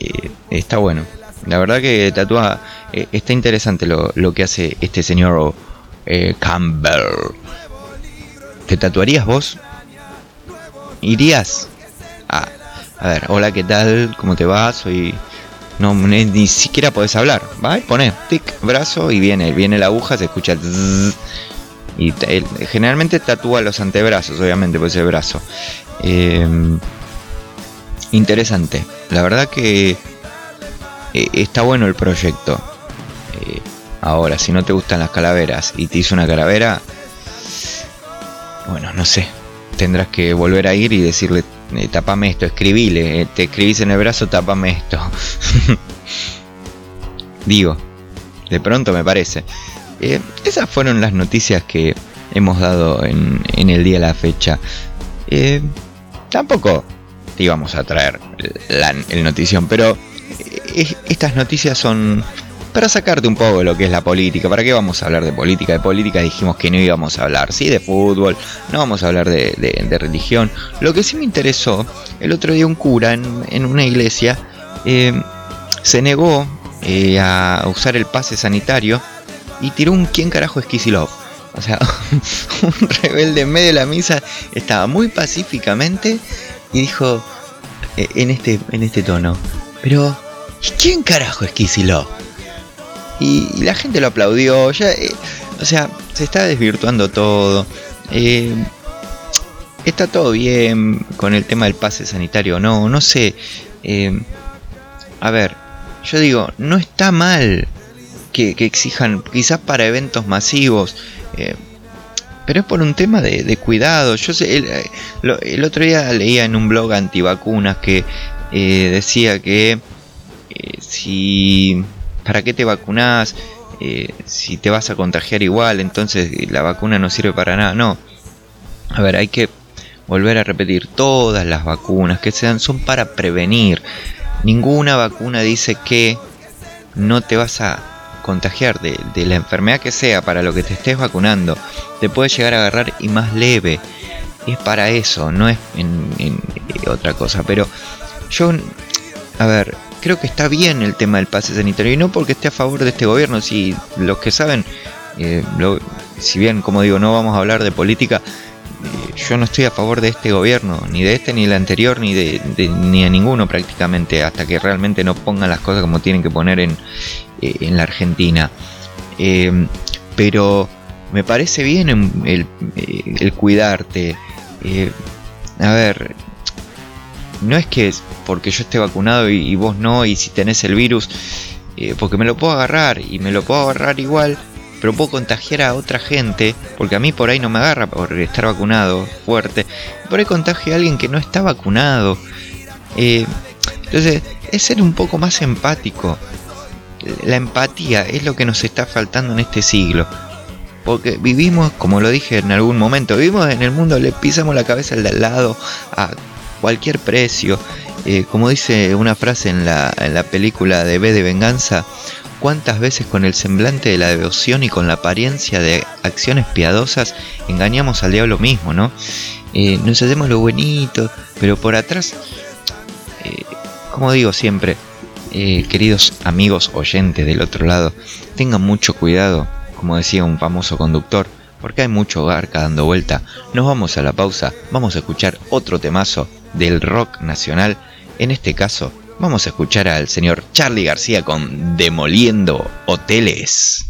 eh, está bueno. La verdad que tatúa. eh, está interesante lo, lo que hace este señor eh, Campbell. ¿Te tatuarías vos? ¿Irías a, A ver, hola, ¿qué tal? ¿Cómo te va? Soy... No, ni, siquiera podés hablar. Va y pones tic, brazo y viene, viene la aguja, se escucha y generalmente tatúa los antebrazos, obviamente, por ese brazo. Eh, interesante. La verdad que eh, está bueno el proyecto. Eh, ahora, si no te gustan las calaveras y te hizo una calavera, bueno, no sé. Tendrás que volver a ir y decirle, eh, tapame esto, escribile, eh, te escribís en el brazo, tapame esto. Digo, de pronto me parece. Esas fueron las noticias que hemos dado en, en el día de la fecha. Tampoco íbamos a traer la, el notición, pero eh, estas noticias son para sacarte un poco de lo que es la política. ¿Para qué vamos a hablar de política? De política dijimos que no íbamos a hablar, sí, de fútbol, no vamos a hablar de, de- religión. Lo que sí me interesó, el otro día un cura en, en una iglesia eh, se negó eh, a usar el pase sanitario y tiró un ¿quién carajo es Kicillof? O sea, un rebelde en medio de la misa estaba muy pacíficamente y dijo eh, en este, en este tono, pero ¿y quién carajo es Kicillof? Y, y la gente lo aplaudió, ya, eh, o sea, se está desvirtuando todo. eh, está todo bien con el tema del pase sanitario, no, no sé. eh, a ver, yo digo, no está mal que, que exijan, quizás para eventos masivos, pero es por un tema de, cuidado. Yo sé, el, eh, el otro día leía en un blog antivacunas que eh, decía que eh, si para qué te vacunás, si te vas a contagiar igual, entonces la vacuna no sirve para nada. No, a ver, hay que volver a repetir todas las vacunas que sean son para prevenir. Ninguna vacuna dice que no te vas a contagiar de, de la enfermedad que sea para lo que te estés vacunando. Te puede llegar a agarrar y más leve. Es para eso, no es en, eh, otra cosa. Pero yo, a ver, creo que está bien el tema del pase sanitario. Y no porque esté a favor de este gobierno. Si los que saben, eh, si bien, como digo, no vamos a hablar de política, yo no estoy a favor de este gobierno, ni de este, ni del anterior, ni de, de- ni a ninguno prácticamente, hasta que realmente no pongan las cosas como tienen que poner en, eh, en la Argentina. Eh, pero me parece bien el, el- eh, cuidarte. Eh, a ver, no es que porque yo esté vacunado y, vos no, y si tenés el virus, eh, porque me lo puedo agarrar y me lo puedo agarrar igual, pero puedo contagiar a otra gente, porque a mí por ahí no me agarra por estar vacunado fuerte, por ahí contagio a alguien que no está vacunado. Eh, entonces, es ser un poco más empático. La empatía es lo que nos está faltando en este siglo. Porque vivimos, como lo dije en algún momento, vivimos en el mundo, le pisamos la cabeza al de al lado a cualquier precio. Eh, como dice una frase en la, en la película de B de Venganza, ¿cuántas veces con el semblante de la devoción y con la apariencia de acciones piadosas engañamos al diablo mismo, ¿no? Eh, nos hacemos lo bonito, pero por atrás, eh, como digo siempre, eh, queridos amigos oyentes del otro lado, tengan mucho cuidado, como decía un famoso conductor, porque hay mucho garca dando vuelta. Nos vamos a la pausa, vamos a escuchar otro temazo del rock nacional. En este caso, vamos a escuchar al señor Charlie García con Demoliendo Hoteles.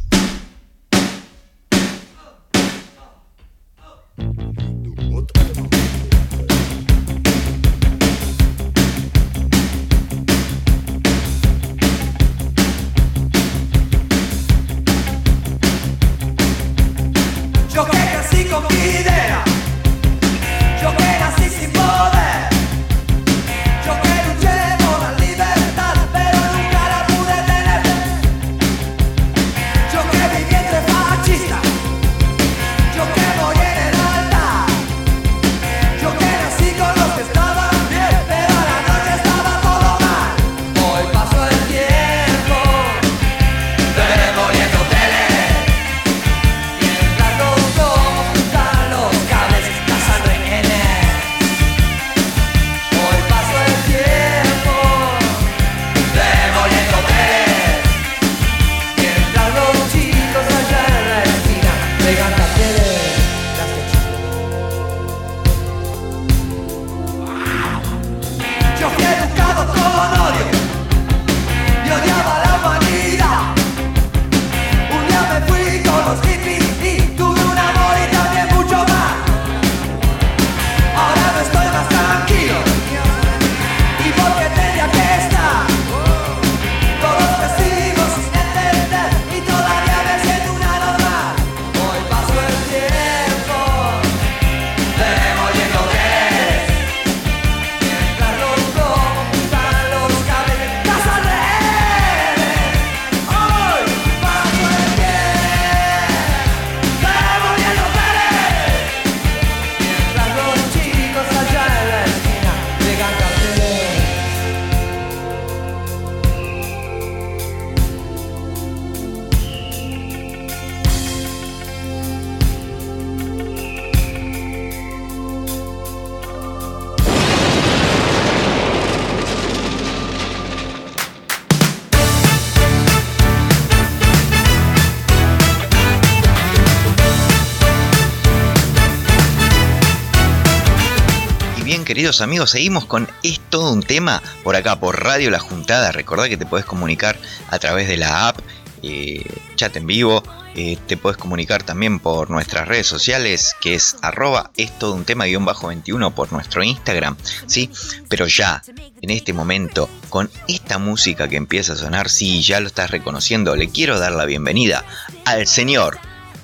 Amigos, seguimos con Es todo un tema por acá, por Radio La Juntada. Recordá que te puedes comunicar a través de la app, eh, chat en vivo. eh, te puedes comunicar también por nuestras redes sociales, que es arroba es todo un tema guion bajo 21 por nuestro Instagram. ¿sí? Pero ya, en este momento, con esta música que empieza a sonar, sí, ya lo estás reconociendo, le quiero dar la bienvenida al señor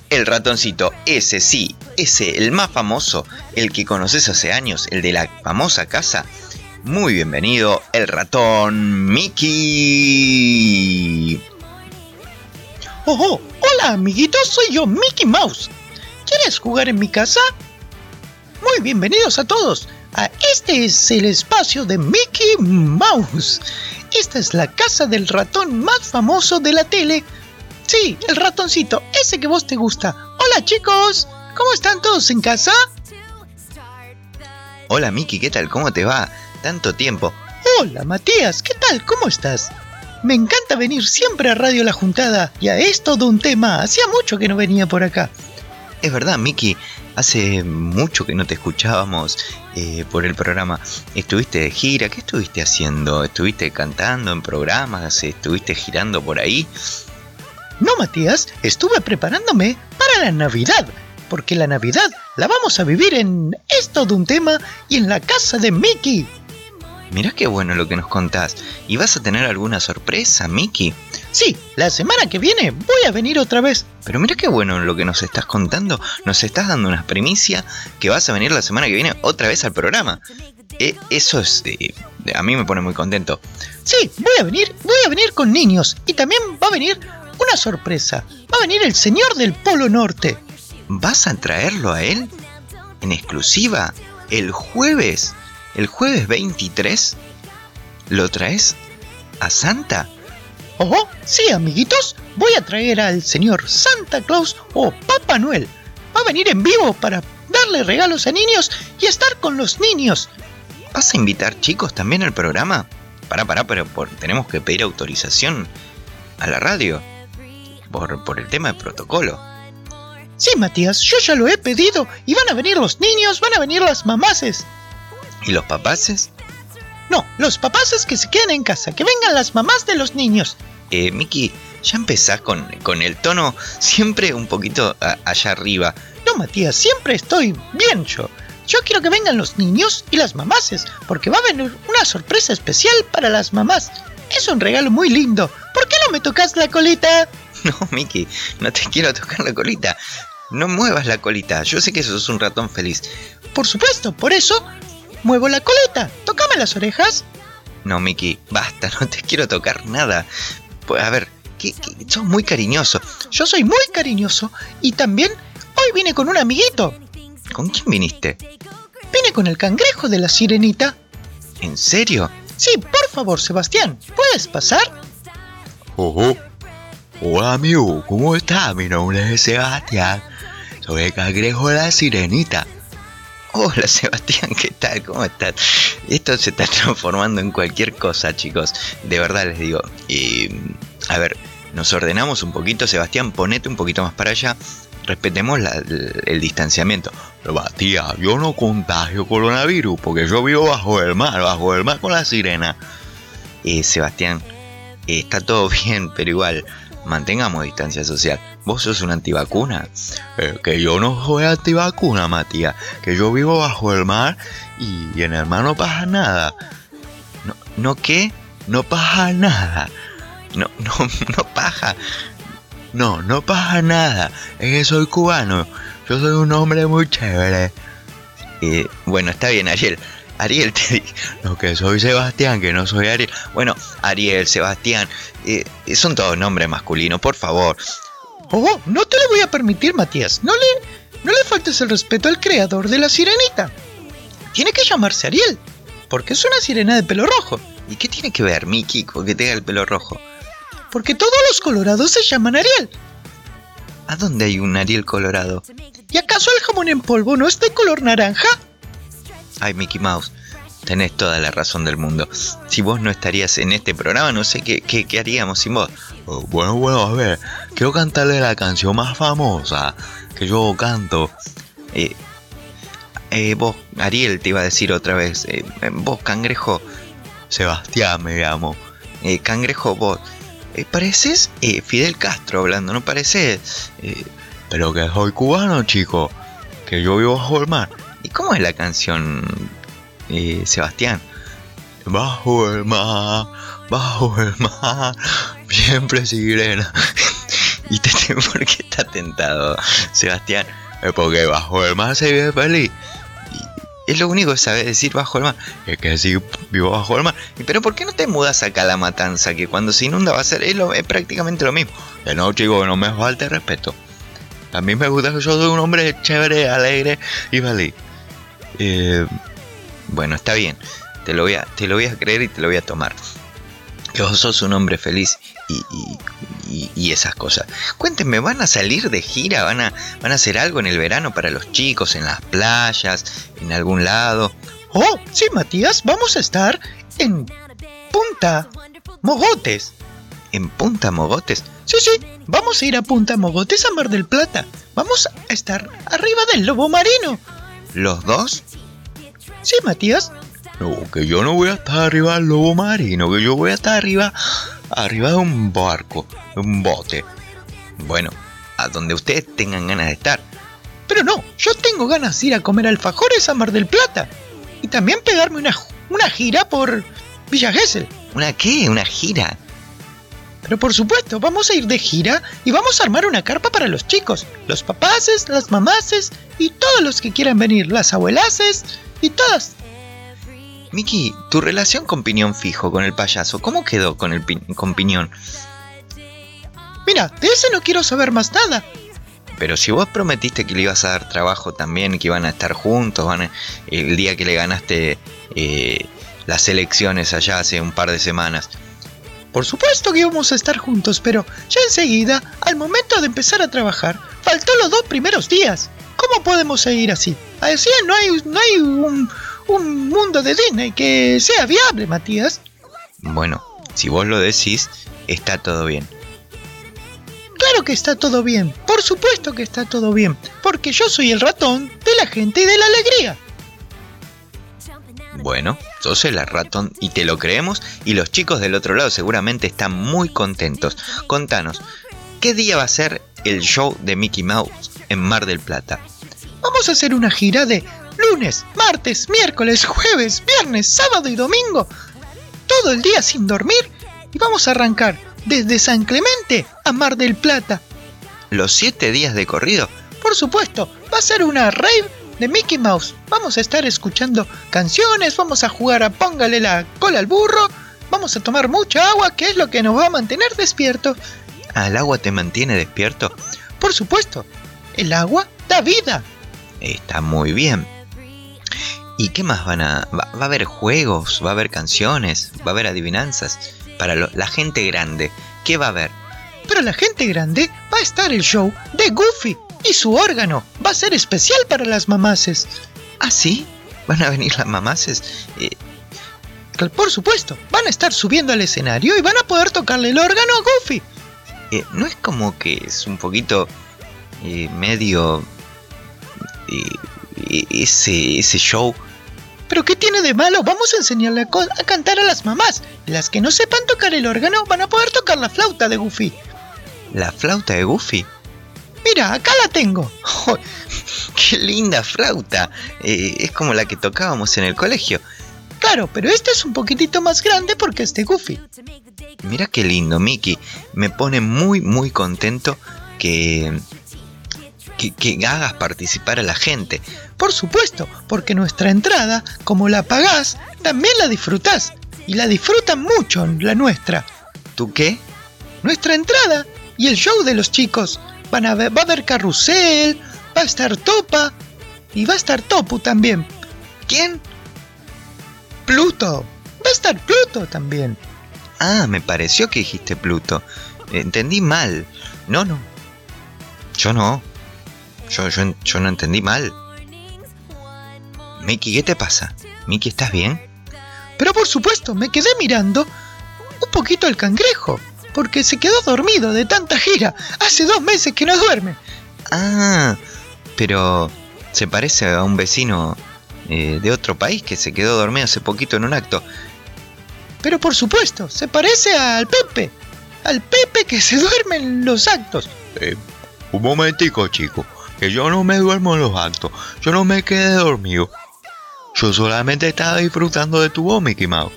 el ratoncito, ese sí, ese, el más famoso, el que conoces hace años, el de la famosa casa. Muy bienvenido, el ratón Mickey. Oh, oh, hola amiguitos, soy yo, Mickey Mouse. ¿Quieres jugar en mi casa? Muy bienvenidos a todos. Este es el espacio de Mickey Mouse. Esta es la casa del ratón más famoso de la tele. Sí, el ratoncito, ese que vos te gusta. Hola chicos, ¿cómo están todos en casa? Hola Mickey, ¿qué tal? ¿Cómo te va? Tanto tiempo. Hola Matías, ¿qué tal? ¿Cómo estás? Me encanta venir siempre a Radio La Juntada. Ya es todo un tema. Hacía mucho que no venía por acá. Es verdad, Mickey, hace mucho que no te escuchábamos eh, por el programa. ¿Estuviste de gira? ¿Qué estuviste haciendo? ¿Estuviste cantando en programas? ¿Estuviste girando por ahí? No, Matías, estuve preparándome para la Navidad. Porque la Navidad la vamos a vivir en Es todo un tema y en la casa de Mickey. Mirá qué bueno lo que nos contás. ¿Y vas a tener alguna sorpresa, Mickey? Sí, la semana que viene voy a venir otra vez. Pero mira qué bueno lo que nos estás contando. Nos estás dando una primicia que vas a venir la semana que viene otra vez al programa. Eh, eso es... eh, a mí me pone muy contento. Sí, voy a venir, voy a venir con niños y también va a venir una sorpresa. Va a venir el señor del Polo Norte. ¿Vas a traerlo a él? ¿En exclusiva? ¿El jueves? ¿El jueves 23? ¿Lo traes a Santa? Oh, sí, amiguitos, voy a traer al señor Santa Claus o Papá Noel. Va a venir en vivo para darle regalos a niños y estar con los niños. ¿Vas a invitar chicos también al programa? Pará, pará, pero por- tenemos que pedir autorización a la radio. Por, por el tema de protocolo. Sí, Matías, yo ya lo he pedido y van a venir los niños, van a venir las mamases. ¿Y los papaces? No, los papaces que se queden en casa, que vengan las mamás de los niños. Eh, Miki, ya empezás con, con el tono siempre un poquito a- allá arriba. No, Matías, siempre estoy bien yo. Yo quiero que vengan los niños y las mamases, porque va a venir una sorpresa especial para las mamás. Es un regalo muy lindo. ¿Por qué no me tocas la colita? No, Miki, no te quiero tocar la colita. No muevas la colita. Yo sé que sos un ratón feliz. Por supuesto, por eso muevo la coleta. Tócame las orejas. No, Miki, basta, no te quiero tocar nada. Pues a ver, que, sos muy cariñoso. Yo soy muy cariñoso y también hoy vine con un amiguito. ¿Con quién viniste? Vine con el cangrejo de la sirenita. ¿En serio? Sí, por favor, Sebastián, ¿puedes pasar? Ojo. Hola amigo, ¿cómo estás? Mi nombre es Sebastián. Soy el cangrejo de la sirenita. Hola Sebastián, ¿qué tal? ¿Cómo estás? Esto se está transformando en cualquier cosa, chicos. De verdad les digo. Y, a ver, nos ordenamos un poquito. Sebastián, ponete un poquito más para allá. Respetemos el, distanciamiento. Matías, yo no contagio coronavirus porque yo vivo bajo el mar, bajo el mar con la sirena. Eh, Sebastián, está todo bien, pero igual, mantengamos distancia social. ¿Vos sos una antivacuna? Eh, que yo no soy antivacuna, Matías. Que yo vivo bajo el mar y, en el mar no pasa nada. ¿No, ¿no qué? No pasa nada. No, no, no paja. No, no pasa nada. Es que soy cubano. Yo soy un hombre muy chévere. Eh, bueno, está bien, Ariel. Ariel te di- Lo que soy Sebastián, que no soy Ariel. Bueno, Ariel, Sebastián, eh, son todos nombres masculinos, por favor. Oh, no te lo voy a permitir, Matías. No le, no le faltes el respeto al creador de la sirenita. Tiene que llamarse Ariel, porque es una sirena de pelo rojo. ¿Y qué tiene que ver Mickey con que tenga el pelo rojo? Porque todos los colorados se llaman Ariel. ¿A dónde hay un Ariel colorado? ¿Y acaso el jamón en polvo no es de color naranja? Ay, Mickey Mouse, tenés toda la razón del mundo. Si vos no estarías en este programa, no sé qué, qué, haríamos sin vos. Oh, bueno, bueno, a ver. Quiero cantarle la canción más famosa que yo canto. Eh, eh, vos, Ariel, te iba a decir otra vez. eh, vos, cangrejo. Sebastián me llamo. Eh, cangrejo, vos. pareces Fidel Castro hablando, ¿no pareces? Pero que soy cubano, chico. Que yo vivo bajo el mar. ¿Y cómo es la canción, eh, Sebastián? Bajo el mar, bajo el mar, siempre sirena. ¿Y te, te- por qué está tentado, Sebastián? Es porque bajo el mar se vive feliz. Es lo único que sabes decir bajo el mar. Es que sí, vivo bajo el mar. ¿Y Pero ¿por qué no te mudas acá a la matanza? Que cuando se inunda va a ser es, lo- es prácticamente lo mismo. Que no, chico, no me falte respeto. A mí me gusta que yo soy un hombre chévere, alegre y feliz. Eh, bueno, está bien. Te lo, voy a, te lo voy a creer y te lo voy a tomar. Que vos sos un hombre feliz y, y- y- esas cosas. Cuéntenme, ¿van a salir de gira? ¿Van a, ¿Van a hacer algo en el verano para los chicos? ¿En las playas? ¿En algún lado? Oh, sí, Matías, vamos a estar en Punta Mogotes. ¿En Punta Mogotes? Sí, sí, vamos a ir a Punta Mogotes a Mar del Plata. Vamos a estar arriba del lobo marino. ¿Los dos? Sí, Matías. No, que yo no voy a estar arriba del lobo marino, que yo voy a estar arriba, arriba de un barco, de un bote. Bueno, a donde ustedes tengan ganas de estar. Pero no, yo tengo ganas de ir a comer alfajores a Mar del Plata. Y también pegarme una, una gira por Villa Gesell. ¿Una qué? ¿Una gira? Pero por supuesto, vamos a ir de gira y vamos a armar una carpa para los chicos, los papaces, las mamaces y todos los que quieran venir, las abuelaces y todas. Miki, tu relación con Piñón Fijo, con el payaso, ¿cómo quedó con, el pi- con Piñón? Mira, de ese no quiero saber más nada. Pero si vos prometiste que le ibas a dar trabajo también, que iban a estar juntos, van a- el día que le ganaste eh, las elecciones allá hace un par de semanas. Por supuesto que íbamos a estar juntos, pero ya enseguida, al momento de empezar a trabajar, faltó los dos primeros días. ¿Cómo podemos seguir así? Así no hay, no hay un, un mundo de Disney que sea viable, Matías. Bueno, si vos lo decís, está todo bien. Claro que está todo bien, por supuesto que está todo bien, porque yo soy el ratón de la gente y de la alegría. Bueno, sos el ratón y te lo creemos y los chicos del otro lado seguramente están muy contentos. Contanos, ¿qué día va a ser el show de Mickey Mouse en Mar del Plata? Vamos a hacer una gira de lunes, martes, miércoles, jueves, viernes, sábado y domingo. Todo el día sin dormir y vamos a arrancar desde San Clemente a Mar del Plata. ¿Los siete días de corrido? Por supuesto, va a ser una rave de Mickey Mouse. Vamos a estar escuchando canciones, vamos a jugar a Póngale la cola al burro, vamos a tomar mucha agua, que es lo que nos va a mantener despiertos. ¿Al agua te mantiene despierto? Por supuesto, el agua da vida. Está muy bien. ¿Y qué más van a...? Va, va a haber juegos, va a haber canciones, va a haber adivinanzas. Para lo- la gente grande, ¿qué va a haber? Pero la gente grande va a estar el show de Goofy y su órgano. Va a ser especial para las mamaces. ¿Ah, sí? ¿Van a venir las mamaces? Eh, Por supuesto, van a estar subiendo al escenario y van a poder tocarle el órgano a Goofy. eh, ¿No es como que es un poquito eh, medio... eh, ese, ese show? Pero ¿qué tiene de malo? Vamos a enseñarle a, a cantar a las mamás. Las que no sepan tocar el órgano van a poder tocar la flauta de Goofy. ¿La flauta de Goofy? Mira, acá la tengo. ¡Oh, ¡Qué linda flauta! Eh, es como la que tocábamos en el colegio. Claro, pero este es un poquitito más grande porque es de Goofy. Mira qué lindo, Mickey. Me pone muy, muy contento que, que, que hagas participar a la gente. Por supuesto, porque nuestra entrada, como la pagás, también la disfrutás. Y la disfrutan mucho, la nuestra. ¿Tú qué? Nuestra entrada y el show de los chicos. Van a ver, va a haber carrusel, va a estar Topa y va a estar Topu también. ¿Quién? Pluto. Va a estar Pluto también. Ah, me pareció que dijiste Pluto. Entendí mal. No, no. Yo no. Yo, yo, yo no entendí mal. Mickey, ¿qué te pasa? Mickey, ¿estás bien? Pero por supuesto, me quedé mirando un poquito al cangrejo, porque se quedó dormido de tanta gira. Hace dos meses que no duerme. Ah, pero se parece a un vecino eh, de otro país que se quedó dormido hace poquito en un acto. Pero por supuesto, se parece al Pepe. Al Pepe que se duerme en los actos. Eh, un momentico, chico, que yo no me duermo en los actos, yo no me quedé dormido. Yo solamente estaba disfrutando de tu voz, Mickey Mouse.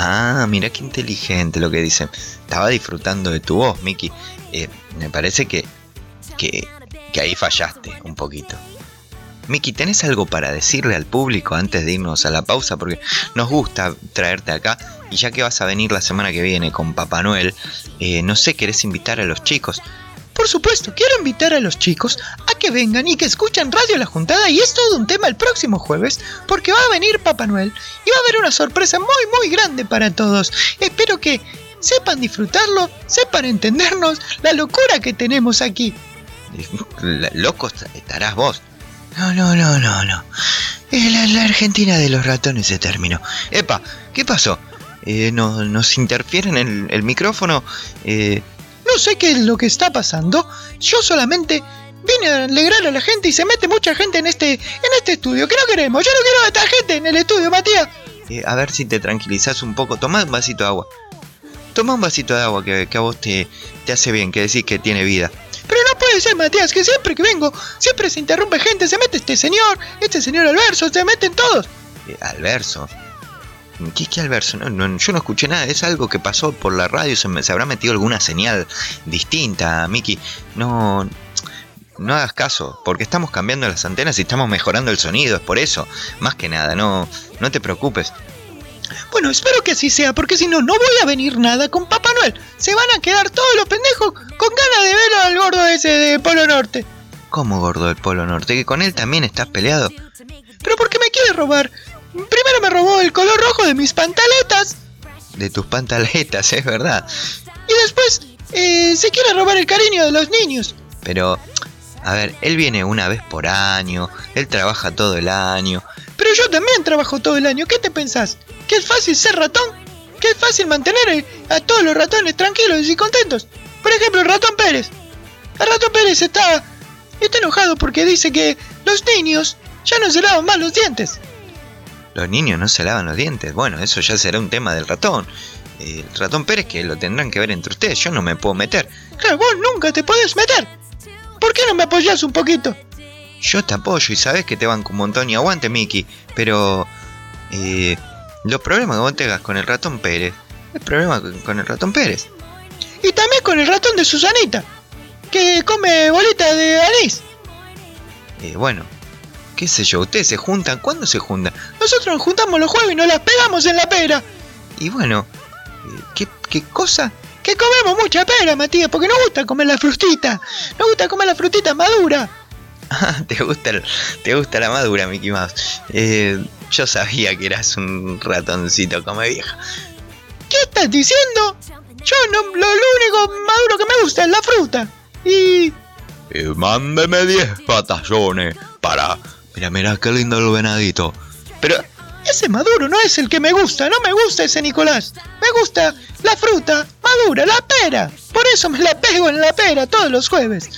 Ah, mira qué inteligente lo que dicen. Estaba disfrutando de tu voz, Mickey. Eh, me parece que, que, ahí fallaste un poquito. Mickey, ¿tenés algo para decirle al público antes de irnos a la pausa? Porque nos gusta traerte acá y ya que vas a venir la semana que viene con Papá Noel, eh, no sé, ¿querés invitar a los chicos? Por supuesto, quiero invitar a los chicos a que vengan y que escuchen Radio La Juntada y es todo un tema el próximo jueves porque va a venir Papá Noel y va a haber una sorpresa muy muy grande para todos. Espero que sepan disfrutarlo, sepan entendernos la locura que tenemos aquí. Loco estarás vos. No, no, no, no, no. Eh, La, la Argentina de los ratones se terminó. Epa, ¿qué pasó? Eh, no- ¿Nos interfieren el, el micrófono? Eh, No sé qué es lo que está pasando, yo solamente vine a alegrar a la gente y se mete mucha gente en este en este estudio que no queremos. Yo no quiero a esta gente en el estudio, Matías. eh, a ver si te tranquilizás un poco. Toma un vasito de agua. Toma un vasito de agua que, que a vos te, te hace bien, que decís que tiene vida. Pero no puede ser, Matías, que siempre que vengo, siempre se interrumpe gente, se mete este señor, este señor al verso, se meten todos. Eh, al verso. ¿Qué es que al verso? No, no, yo no escuché nada, es algo que pasó por la radio, se, me- habrá metido alguna señal distinta, Miki. No, no hagas caso, porque estamos cambiando las antenas y estamos mejorando el sonido, es por eso. Más que nada, no, no te preocupes. Bueno, espero que así sea, porque si no, no voy a venir nada con Papá Noel. Se van a quedar todos los pendejos con ganas de ver al gordo ese de Polo Norte. ¿Cómo gordo del Polo Norte? ¿Que con él también estás peleado? Pero ¿por qué me quiere robar? Primero me robó el color rojo de mis pantaletas De tus pantaletas, es verdad. y después eh, se quiere robar el cariño de los niños. Pero, a ver, él viene una vez por año, él trabaja todo el año. Pero yo también trabajo todo el año. ¿Qué te pensás? ¿Que es fácil ser ratón? ¿Que es fácil mantener eh, a todos los ratones tranquilos y contentos? Por ejemplo, el ratón Pérez. El ratón Pérez está, está enojado porque dice que los niños ya no se lavan más los dientes. Los niños no se lavan los dientes. Bueno, eso ya será un tema del ratón. Eh, El ratón Pérez que lo tendrán que ver entre ustedes. Yo no me puedo meter. Claro, vos nunca te podés meter. ¿Por qué no me apoyás un poquito? Yo te apoyo y sabes que te banco un montón y aguante, Mickey. Pero eh, los problemas que vos tengas con el ratón Pérez es problema con, con el ratón Pérez. Y también con el ratón de Susanita, que come bolitas de anís. Eh, bueno, qué sé yo, ustedes se juntan. ¿Cuándo se juntan? Nosotros nos juntamos los jueves y nos las pegamos en la pera. Y bueno, eh, ¿qué, ¿qué cosa? Que comemos mucha pera, Matías, porque nos gusta comer la frutita. Nos gusta comer la frutita madura. Ah, te gusta, el- te gusta la madura, Mickey Mouse. Eh, yo sabía que eras un ratoncito come vieja. ¿Qué estás diciendo? Yo no, lo, único maduro que me gusta es la fruta. Y Eh, mándeme 10 batallones para... Mira, mira qué lindo el venadito. Pero, ese maduro no es el que me gusta, no me gusta ese Nicolás. Me gusta la fruta madura, la pera. Por eso me la pego en la pera todos los jueves.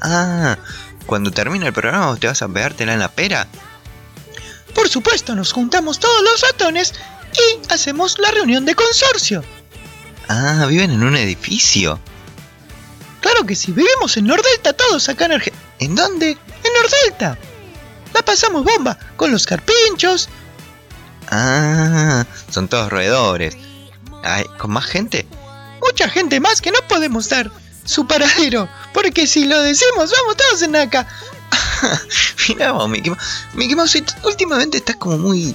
ah, cuando termine el programa te vas a pegártela en la pera. Por supuesto, nos juntamos todos los ratones y hacemos la reunión de consorcio. Ah, viven en un edificio. Claro que sí, vivimos en Nordelta todos acá en Argentina. ¿En dónde? En Nordelta. La pasamos bomba con los carpinchos. Ah, son todos roedores. Ay, ¿Con más gente? Mucha gente más que no podemos dar su paradero. Porque si lo decimos, vamos todos en acá. Mira vos, Mickey Mouse. Mickey Mouse, últimamente estás como muy...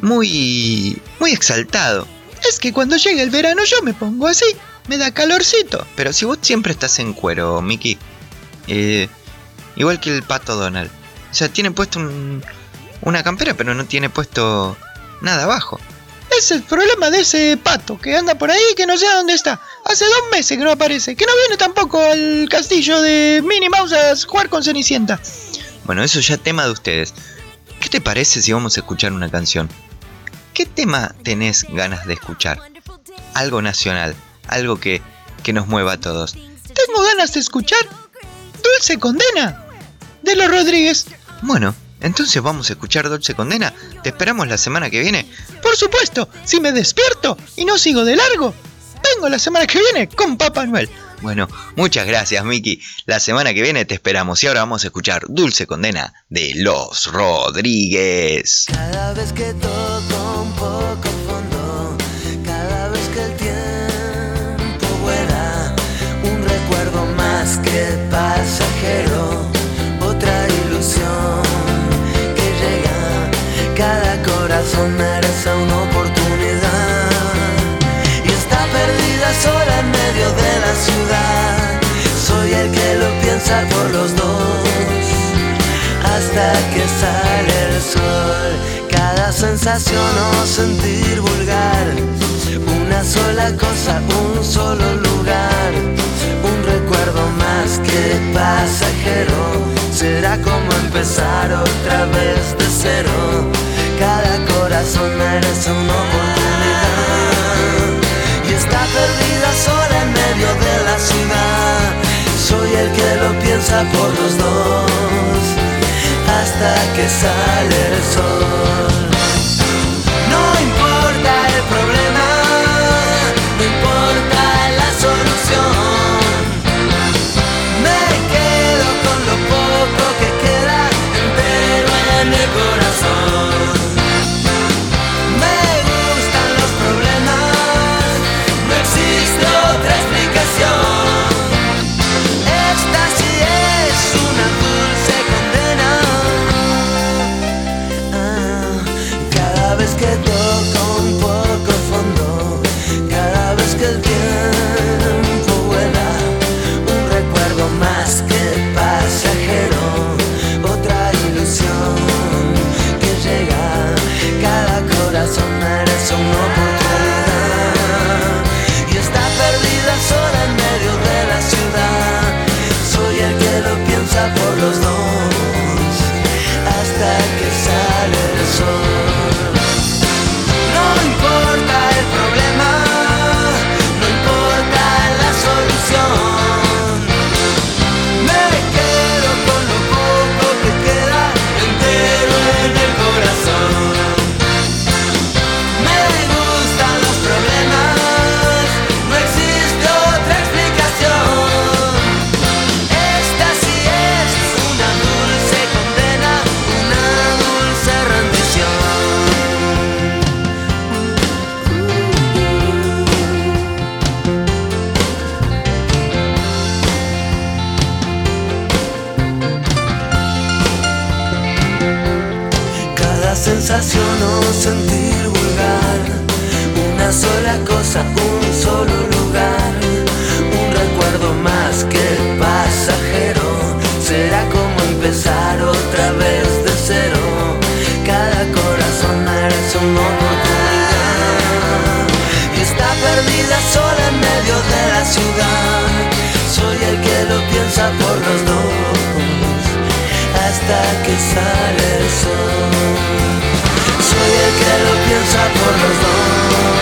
Muy... Muy exaltado. Es que cuando llega el verano yo me pongo así. Me da calorcito. Pero si vos siempre estás en cuero, Mickey. Eh, igual que el pato Donald. O sea, tiene puesto un- una campera, pero no tiene puesto nada abajo. Es el problema de ese pato que anda por ahí que no sé dónde está. Hace dos meses que no aparece. Que no viene tampoco al castillo de Minnie Mouse a jugar con Cenicienta. Bueno, eso ya tema de ustedes. ¿Qué te parece si vamos a escuchar una canción? ¿Qué tema tenés ganas de escuchar? Algo nacional, algo que, que nos mueva a todos. Tengo ganas de escuchar Dulce Condena de los Rodríguez. Bueno, entonces vamos a escuchar Dulce Condena. Te esperamos la semana que viene. Por supuesto, si me despierto y no sigo de largo, vengo la semana que viene con Papá Noel. Bueno, muchas gracias, Miki. La semana que viene te esperamos y ahora vamos a escuchar Dulce Condena de Los Rodríguez. Cada vez que toco un poco fondo, cada vez que el tiempo vuela, un recuerdo más que pasajero, que llega. Cada corazón merece una oportunidad y está perdida sola en medio de la ciudad. Soy el que lo piensa por los dos hasta que sale el sol. Cada sensación o sentir vulgar, una sola cosa, un solo lugar, un recuerdo más que pasajero. Empezar otra vez de cero. Cada corazón merece una oportunidad y está perdida sola en medio de la ciudad. Soy el que lo piensa por los dos hasta que sale el sol. Por los dos hasta que sale el sol. Soy el que lo piensa por los dos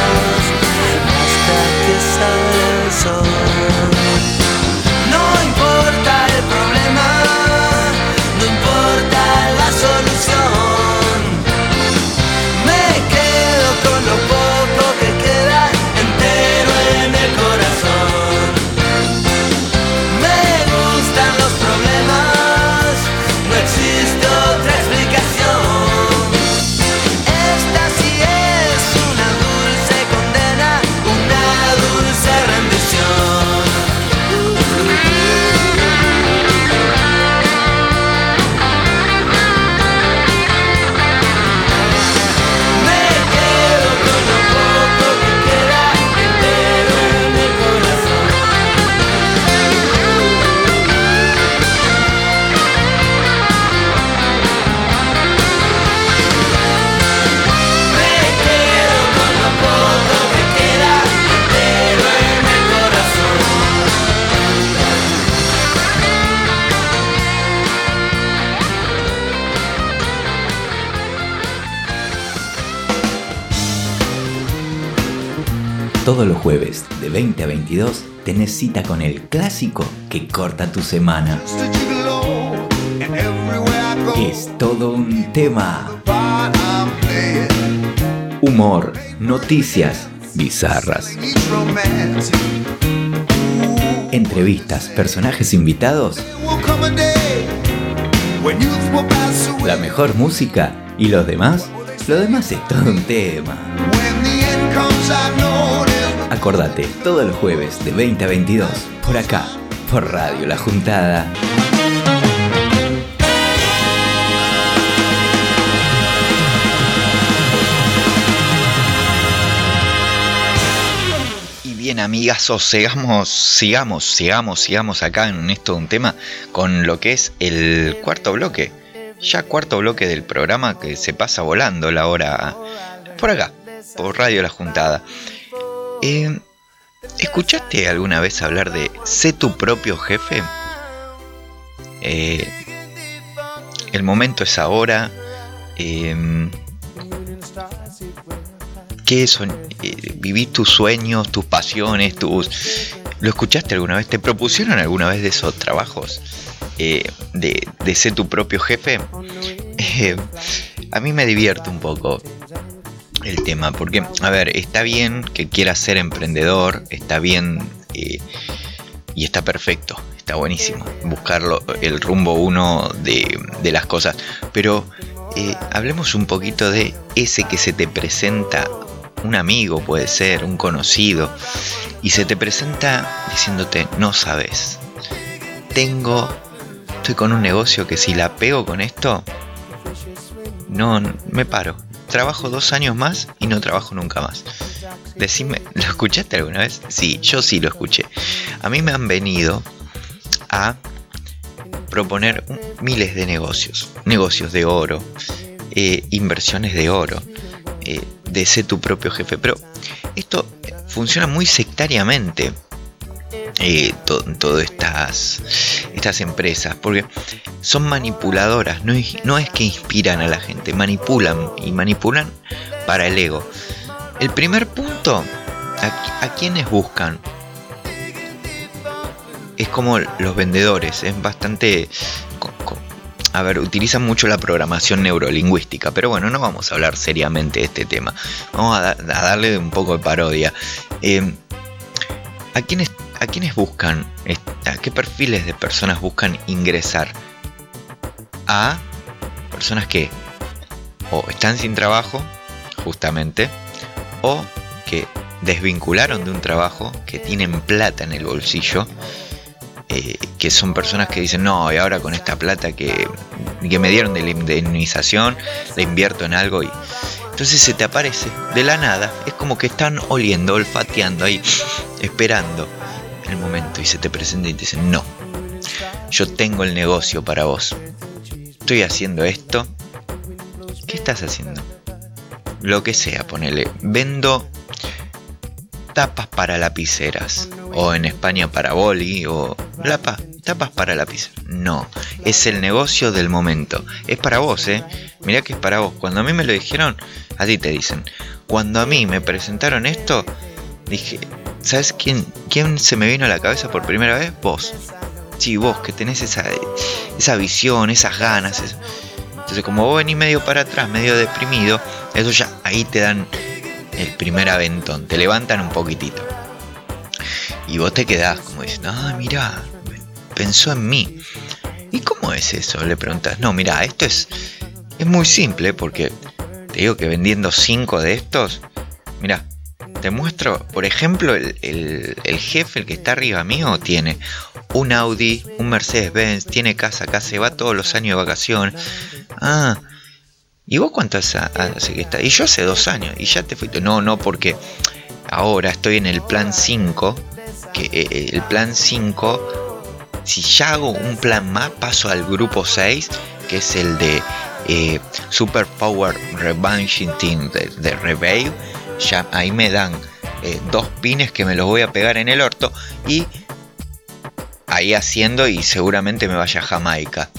Todos los jueves de 20 a 22 tenés cita con el clásico que corta tu semana. Es todo un tema. Humor, noticias bizarras, entrevistas, personajes invitados, la mejor música y los demás. Lo demás es todo un tema. Acordate, todos los jueves de 20 a 22, por acá, por Radio La Juntada. Y bien, amigazos, sigamos, sigamos, sigamos, sigamos acá en esto de un tema con lo que es el cuarto bloque. Ya cuarto bloque del programa que se pasa volando la hora por acá, por Radio La Juntada. Eh, ¿Escuchaste alguna vez hablar de sé tu propio jefe? Eh, el momento es ahora. Eh, ¿Qué son? Eh, viví tus sueños, tus pasiones, tus... ¿Lo escuchaste alguna vez? ¿Te propusieron alguna vez de esos trabajos? Eh, de, de ser tu propio jefe. A mí me divierte un poco el tema, porque, a ver, está bien que quieras ser emprendedor, está bien eh, y está perfecto, está buenísimo buscarlo, el rumbo uno de, de las cosas, pero eh, hablemos un poquito de ese que se te presenta, un amigo puede ser, un conocido, y se te presenta diciéndote, no sabes, tengo, estoy con un negocio que si la pego con esto, no, me paro. Trabajo dos años más y no trabajo nunca más. Decime, ¿lo escuchaste alguna vez? Sí, yo sí lo escuché. A mí me han venido a proponer miles de negocios. Negocios de oro, eh, inversiones de oro, eh, de ser tu propio jefe. Pero esto funciona muy sectariamente. Eh, to- todas estas, estas empresas, porque son manipuladoras, no es, no es que inspiran a la gente, manipulan y manipulan para el ego. El primer punto, ¿a, quiénes buscan? Es como los vendedores, es bastante... A ver, utilizan mucho la programación neurolingüística, pero bueno, no vamos a hablar seriamente de este tema. Vamos a darle un poco de parodia. Eh, ¿a, quiénes, ¿A quiénes buscan? ¿A qué perfiles de personas buscan ingresar? A personas que o están sin trabajo, justamente, o que desvincularon de un trabajo, que tienen plata en el bolsillo, eh, que son personas que dicen, no, y ahora con esta plata que, que me dieron de la indemnización, la invierto en algo y... Entonces se te aparece de la nada, es como que están oliendo, olfateando ahí, esperando el momento y se te presenta y te dicen, no, yo tengo el negocio para vos, estoy haciendo esto, ¿qué estás haciendo? Lo que sea, ponele, vendo tapas para lapiceras. O en España para boli. O lapa, tapas para lápiz. No, es el negocio del momento. Es para vos, ¿eh? Mirá que es para vos. Cuando a mí me lo dijeron, a ti te dicen. Cuando a mí me presentaron esto, dije, ¿sabes quién, quién se me vino a la cabeza por primera vez? Vos. Sí, vos, que tenés esa, esa visión, esas ganas. Entonces, como vos venís medio para atrás, medio deprimido, eso ya ahí te dan el primer aventón, te levantan un poquitito. Y vos te quedás como diciendo, ah, mirá, pensó en mí. ¿Y cómo es eso? Le preguntas, no, mirá, esto es, es muy simple porque te digo que vendiendo 5 de estos, mirá, te muestro, por ejemplo, el, el- jefe, el que está arriba mío, tiene un Audi, un Mercedes-Benz, tiene casa acá, se va todos los años de vacaciones. Ah, ¿y vos cuánto hace, que está? Y yo hace dos años, y ya te fuiste. No, no, porque ahora estoy en el plan 5, que eh, el plan 5, si ya hago un plan más, paso al grupo 6, que es el de eh, Super Power Revenge Team de, de. Ya ahí me dan eh, dos pines que me los voy a pegar en el orto y ahí haciendo y seguramente me vaya a Jamaica.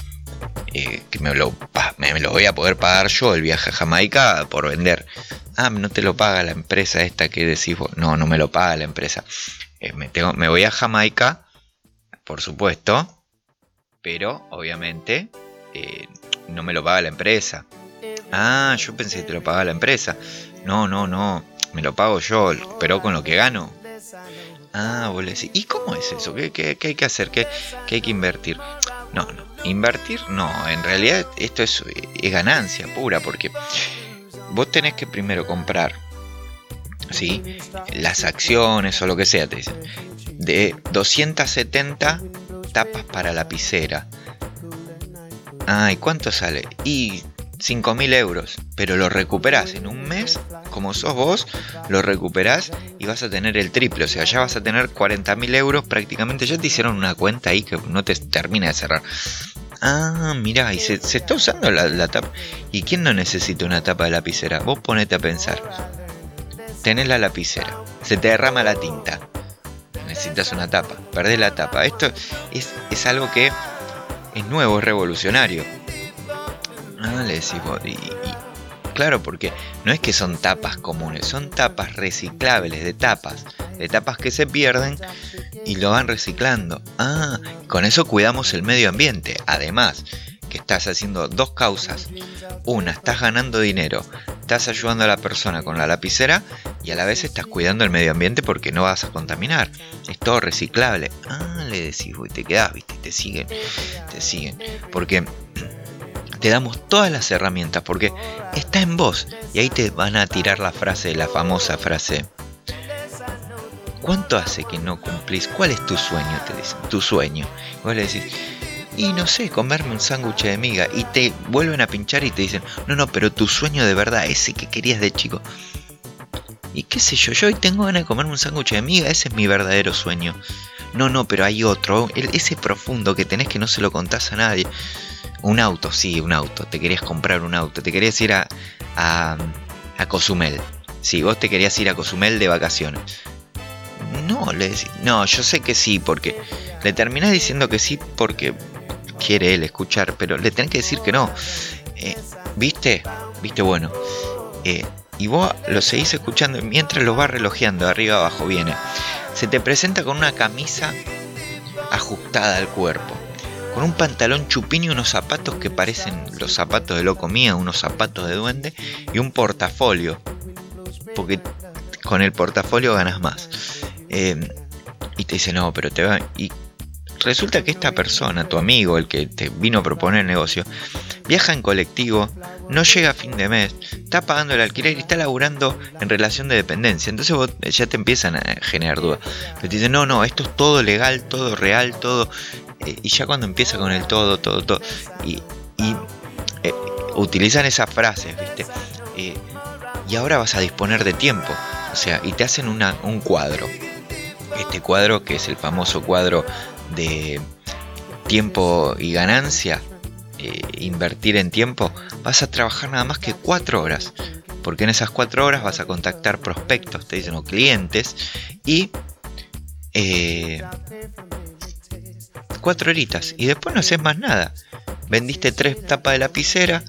Eh, que me lo, me me lo voy a poder pagar yo el viaje a Jamaica por vender. Ah, no te lo paga la empresa esta que decís vos. No, no me lo paga la empresa. eh, me, tengo, me voy a Jamaica, por supuesto, pero obviamente eh, no me lo paga la empresa. Ah, yo pensé que te lo pagaba la empresa. No, no, no, me lo pago yo, pero con lo que gano. Ah, vos le ¿y cómo es eso? ¿Qué, qué- qué hay que hacer? ¿Qué, qué hay que invertir? No, no, invertir no, en realidad esto es, ganancia pura, porque vos tenés que primero comprar, ¿sí? Las acciones o lo que sea, te dicen, de 270 tapas para lapicera. Ah, ¿y cuánto sale? Y 5.000 euros, pero lo recuperás en un mes, como sos vos, lo recuperás y vas a tener el triple, o sea, ya vas a tener 40.000 euros prácticamente, ya te hicieron una cuenta ahí que no te termina de cerrar. Ah, mira, y se, se está usando la, tapa. ¿Y quién no necesita una tapa de lapicera? Vos ponete a pensar. Tenés la lapicera, se te derrama la tinta. Necesitas una tapa, perdés la tapa. Esto es, es algo que es nuevo, es revolucionario. Ah, le decís vos. Y, claro, porque no es que son tapas comunes, son tapas reciclables de tapas. De tapas que se pierden y lo van reciclando. Ah, con eso cuidamos el medio ambiente. Además, que estás haciendo dos causas. Una, estás ganando dinero, estás ayudando a la persona con la lapicera y a la vez estás cuidando el medio ambiente porque no vas a contaminar. Es todo reciclable. Ah, le decís, y te quedás, viste, te siguen, te siguen. Porque te damos todas las herramientas, porque está en vos. Y ahí te van a tirar la frase, la famosa frase. ¿Cuánto hace que no cumplís? ¿Cuál es tu sueño? Te dicen, tu sueño. Y vos le decís, y no sé, comerme un sándwich de miga. Y te vuelven a pinchar y te dicen, no, no, pero tu sueño de verdad, ese que querías de chico. Y qué sé yo, yo hoy tengo ganas de comerme un sándwich de miga, ese es mi verdadero sueño. No, no, pero hay otro, ese profundo que tenés que no se lo contás a nadie. Un auto, sí, un auto. Te querías comprar un auto. Te querías ir a, a, Cozumel. Sí, vos te querías ir a Cozumel de vacaciones. No, le decís, no, yo sé que sí, porque le terminás diciendo que sí porque quiere él escuchar, pero le tenés que decir que no. Eh, ¿Viste? ¿Viste? Bueno. Eh, y vos lo seguís escuchando mientras lo vas relojeando arriba abajo viene. Se te presenta con una camisa ajustada al cuerpo. Con un pantalón chupín y unos zapatos que parecen los zapatos de loco mía, unos zapatos de duende y un portafolio. Porque con el portafolio ganas más. Eh, y te dice, no, pero te va. Resulta que esta persona, tu amigo, el que te vino a proponer el negocio, viaja en colectivo, no llega a fin de mes, está pagando el alquiler y está laburando en relación de dependencia. Entonces eh, ya te empiezan a generar dudas. Pero te dicen, no, no, esto es todo legal, todo real, todo. eh, y ya cuando empieza con el todo, todo, todo. Y, eh, utilizan esas frases, ¿viste? Y ahora vas a disponer de tiempo. O sea, y te hacen un cuadro. Este cuadro, que es el famoso cuadro de tiempo y ganancia, eh, invertir en tiempo, vas a trabajar nada más que cuatro horas. Porque en esas cuatro horas vas a contactar prospectos, te dicen, o clientes, y eh, cuatro horitas. Y después no haces más nada. Vendiste tres tapas de lapicera.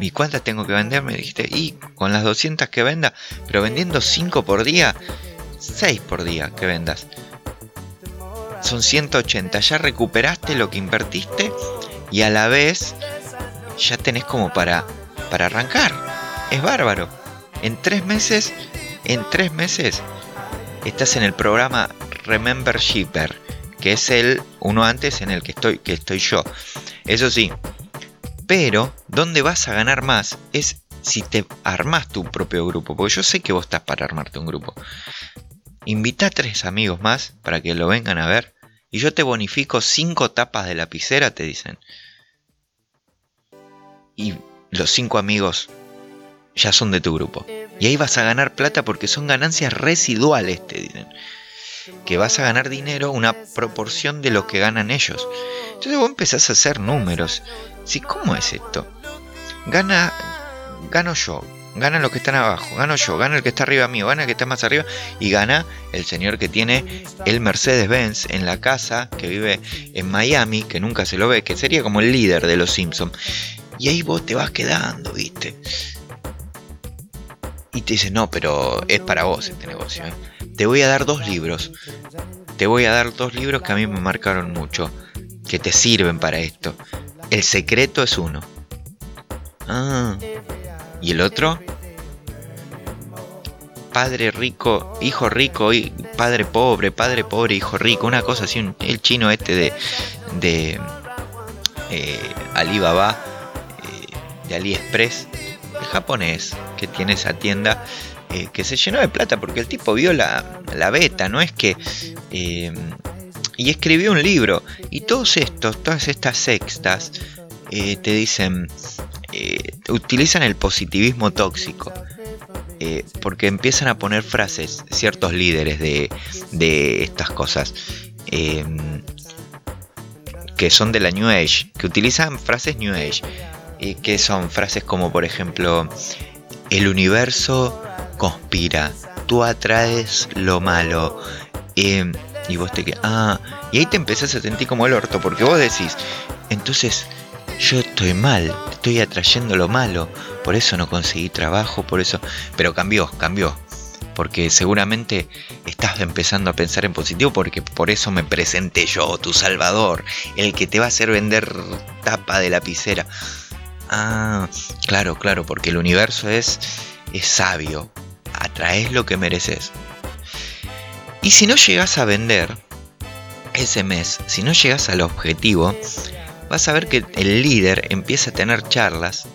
¿Y cuántas tengo que vender? Me dijiste, y con las 200 que venda, pero vendiendo 5 por día, 6 por día que vendas. Son 180, ya recuperaste lo que invertiste y a la vez ya tenés como para, para arrancar. Es bárbaro. En tres meses, en tres meses, estás en el programa Remember Shipper, que es el uno antes en el que estoy, que estoy yo. Eso sí, pero donde vas a ganar más es si te armas tu propio grupo, porque yo sé que vos estás para armarte un grupo. Invita a tres amigos más para que lo vengan a ver y yo te bonifico cinco tapas de lapicera, te dicen. Y los cinco amigos ya son de tu grupo. Y ahí vas a ganar plata porque son ganancias residuales, te dicen. Que vas a ganar dinero, una proporción de lo que ganan ellos. Entonces vos empezás a hacer números. Sí, ¿cómo es esto? Gana, gano yo, ganan los que están abajo, gano yo, gana el que está arriba mío, gana el que está más arriba y gana el señor que tiene el Mercedes-Benz en la casa, que vive en Miami, que nunca se lo ve, que sería como el líder de los Simpsons. Y ahí vos te vas quedando, ¿viste? Y te dice, no, pero es para vos este negocio. ¿eh? te voy a dar dos libros. Te voy a dar dos libros que a mí me marcaron mucho, que te sirven para esto. El secreto es uno. Ah. ¿Y el otro? Padre rico, hijo rico, y padre pobre, padre pobre, hijo rico, una cosa así, el chino este de, de eh, Alibaba, eh, de AliExpress, el japonés que tiene esa tienda, eh, que se llenó de plata porque el tipo vio la, la beta, no es que... y escribió un libro, y todos estos, todas estas sextas, te dicen, eh, utilizan el positivismo tóxico. eh, porque empiezan a poner frases, ciertos líderes de, de estas cosas, eh, que son de la New Age, que utilizan frases New Age, y que son frases como por ejemplo, el universo conspira, tú atraes lo malo, eh, y vos te quedas, ah, y ahí te empezás a sentir como el orto, porque vos decís, entonces yo estoy mal, estoy atrayendo lo malo, por eso no conseguí trabajo, por eso, pero cambió, cambió, porque seguramente estás empezando a pensar en positivo, porque por eso me presenté yo, tu salvador, el que te va a hacer vender tapa de lapicera. Ah, claro, claro, porque el universo es, es sabio, atraes lo que mereces. Y si no llegas a vender ese mes, si no llegas al objetivo, vas a ver que el líder empieza a tener charlas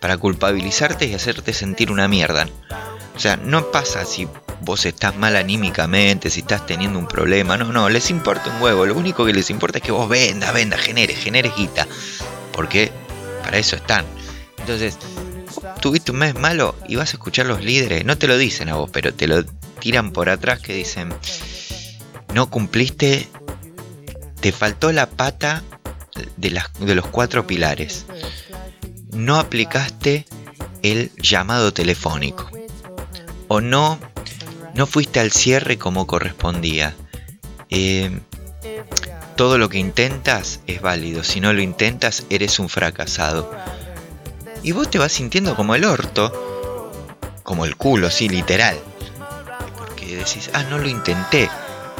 para culpabilizarte y hacerte sentir una mierda. O sea, no pasa si vos estás mal anímicamente, si estás teniendo un problema, no, no, les importa un huevo, lo único que les importa es que vos vendas, vendas, generes, generes guita, porque para eso están. Entonces, tuviste un mes malo y vas a escuchar los líderes, no te lo dicen a vos, pero te lo tiran por atrás que dicen, no cumpliste, te faltó la pata de, los cuatro pilares, no aplicaste el llamado telefónico, o no, no fuiste al cierre como correspondía. Eh, todo lo que intentas es válido, si no lo intentas eres un fracasado. Y vos te vas sintiendo como el orto, como el culo, sí, literal. Porque decís, ah, no lo intenté.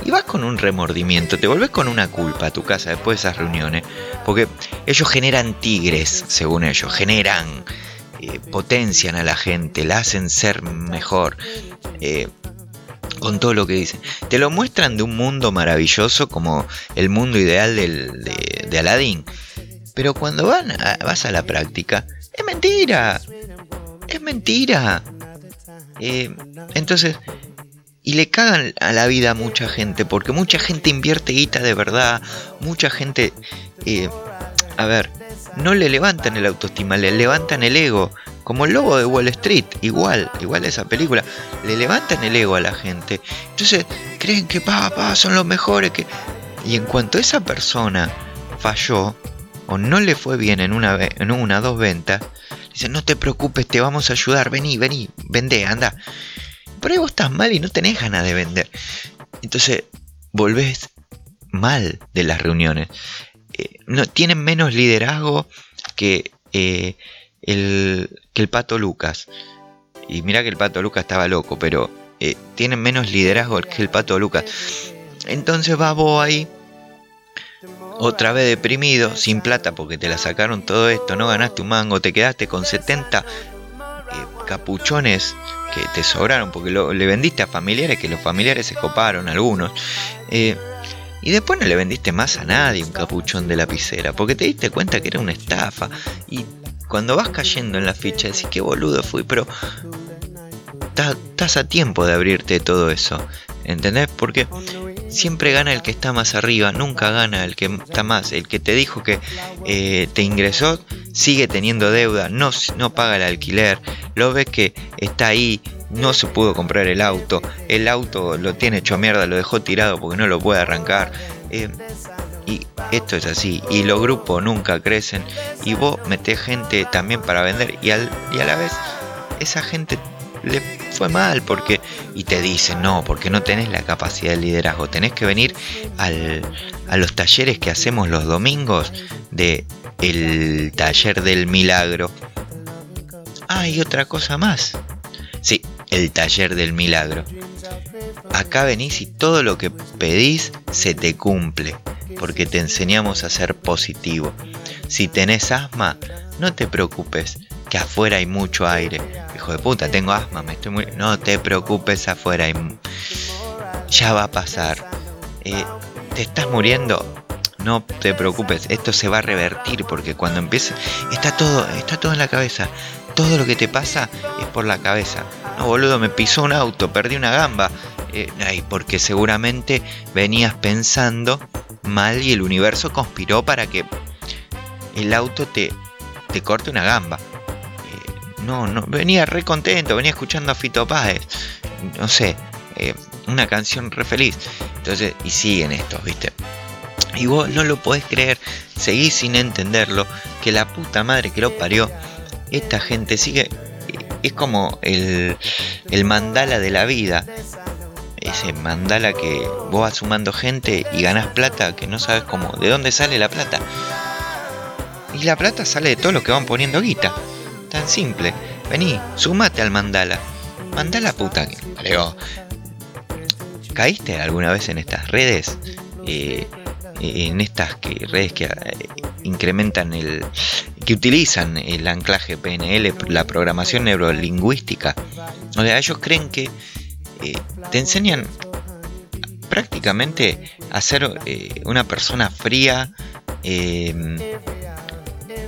Y vas con un remordimiento, te volvés con una culpa a tu casa después de esas reuniones. Porque ellos generan tigres, según ellos, generan, eh, potencian a la gente, la hacen ser mejor. eh, con todo lo que dicen. Te lo muestran de un mundo maravilloso como el mundo ideal de, de Aladdin. Pero cuando van a- vas a la práctica, es mentira. Es mentira. Eh, entonces, y le cagan a la vida a mucha gente, porque mucha gente invierte guita de verdad, mucha gente, eh, a ver, no le levantan el autoestima, le levantan el ego, como el lobo de Wall Street, igual, igual esa película, le levantan el ego a la gente, entonces creen que pa, son los mejores, que... y en cuanto esa persona falló, o no le fue bien en una, en una dos ventas, dicen, no te preocupes, te vamos a ayudar, vení, vení, vendé, anda. Por ahí vos estás mal y no tenés ganas de vender. Entonces, volvés mal de las reuniones. Eh, no, tienen menos liderazgo que, eh, el, que el Pato Lucas. Y mira que el Pato Lucas estaba loco, pero eh, tienen menos liderazgo que el Pato Lucas. Entonces vas vos ahí, otra vez deprimido, sin plata porque te la sacaron todo esto, no ganaste un mango, te quedaste con 70 eh, capuchones que te sobraron porque lo- le vendiste a familiares que los familiares se coparon algunos. eh, y después no le vendiste más a nadie un capuchón de lapicera porque te diste cuenta que era una estafa. Y cuando vas cayendo en la ficha decís que boludo fui, pero estás a tiempo de abrirte todo eso. ¿Entendés? Porque siempre gana el que está más arriba, nunca gana el que está más. El que te dijo que eh, te ingresó sigue teniendo deuda, no, no paga el alquiler, lo ves que está ahí, no se pudo comprar el auto, el auto lo tiene hecho mierda, lo dejó tirado porque no lo puede arrancar. eh, y esto es así, y los grupos nunca crecen, y vos metés gente también para vender, y, al- y a la vez esa gente le fue mal porque y te dicen no porque no tenés la capacidad de liderazgo tenés que venir al, a los talleres que hacemos los domingos de el taller del milagro ah otra cosa más sí el taller del milagro. Acá venís y todo lo que pedís se te cumple, porque te enseñamos a ser positivo. Si tenés asma, no te preocupes, que afuera hay mucho aire. Hijo de puta, tengo asma, me estoy muy... No te preocupes, afuera hay... Ya va a pasar. Eh, ¿Te estás muriendo? No te preocupes, esto se va a revertir porque cuando empiece... Está todo, está todo en la cabeza. Todo lo que te pasa es por la cabeza. No, boludo, me pisó un auto, perdí una gamba. Eh, ay, porque seguramente venías pensando mal y el universo conspiró para que el auto te, te corte una gamba. No, no, venía re contento, venía escuchando a Fito Páez. No sé, eh, una canción re feliz. Entonces, y siguen estos, ¿viste? Y vos no lo podés creer, seguís sin entenderlo, que la puta madre que lo parió, esta gente sigue, es como el, el mandala de la vida, ese mandala que vos vas sumando gente y ganás plata que no sabes cómo, de dónde sale la plata. Y la plata sale de todo lo que van poniendo guita, tan simple, vení, sumate al mandala, mandala puta que parió. ¿Caíste alguna vez en estas redes? Eh, en estas que, redes que eh, incrementan el que utilizan el anclaje PNL, la programación neurolingüística. O sea, ellos creen que eh, te enseñan prácticamente a ser una persona fría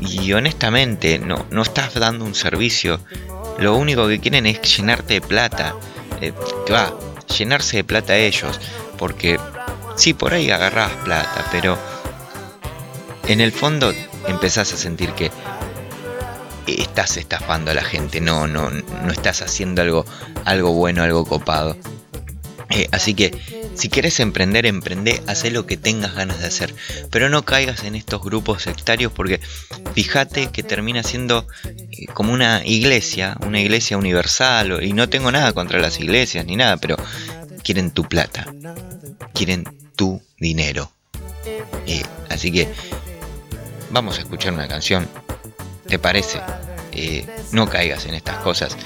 y honestamente no, no estás dando un servicio. Lo único que quieren es llenarte de plata. Eh, va, llenarse de plata ellos. Porque sí, por ahí agarrabas plata, pero en el fondo empezás a sentir que estás estafando a la gente, no, no, no estás haciendo algo, algo bueno, algo copado. Eh, así que si quieres emprender, emprende, haz lo que tengas ganas de hacer. Pero no caigas en estos grupos sectarios porque fíjate que termina siendo eh, como una iglesia, una iglesia universal. Y no tengo nada contra las iglesias ni nada, pero quieren tu plata, quieren tu dinero. Eh, así que vamos a escuchar una canción. ¿Te parece? No caigas en estas cosas.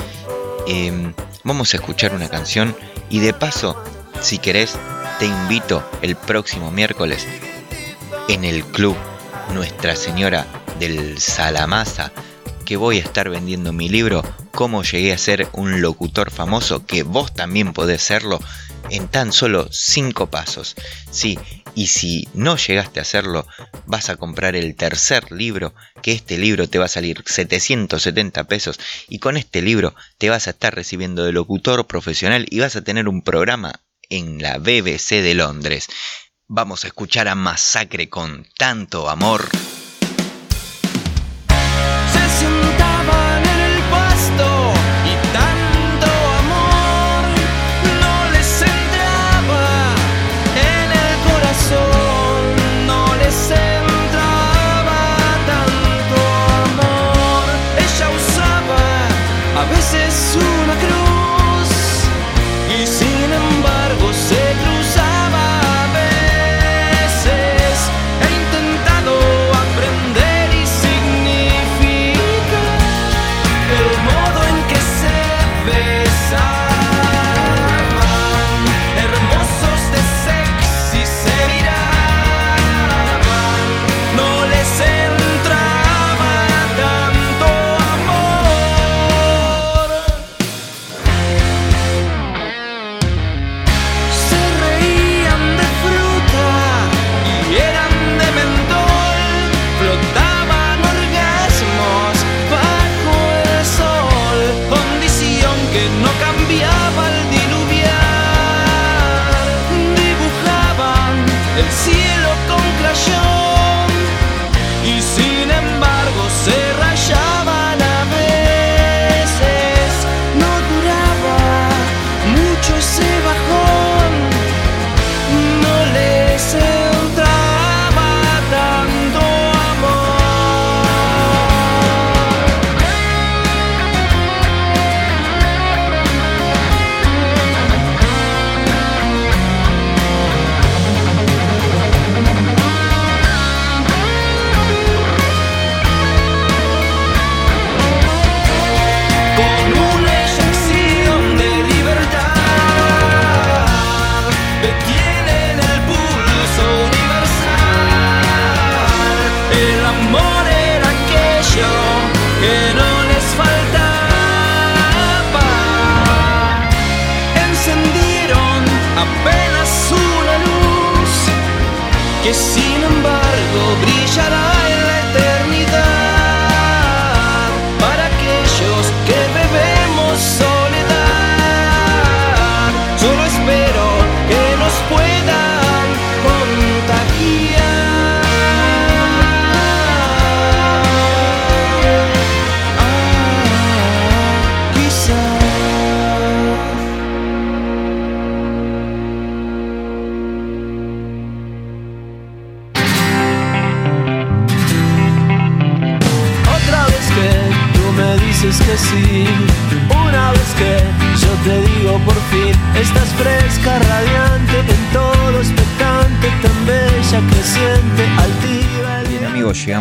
Eh, vamos a escuchar una canción y de paso, si querés, te invito el próximo miércoles en el club Nuestra Señora del Salamasa que voy a estar vendiendo mi libro Cómo llegué a ser un locutor famoso, que vos también podés serlo en tan solo 5 pasos. Sí, y si no llegaste a hacerlo, vas a comprar el tercer libro, que este libro te va a salir 770 pesos, y con este libro te vas a estar recibiendo de locutor profesional y vas a tener un programa en la BBC de Londres. Vamos a escuchar a Masacre con tanto amor.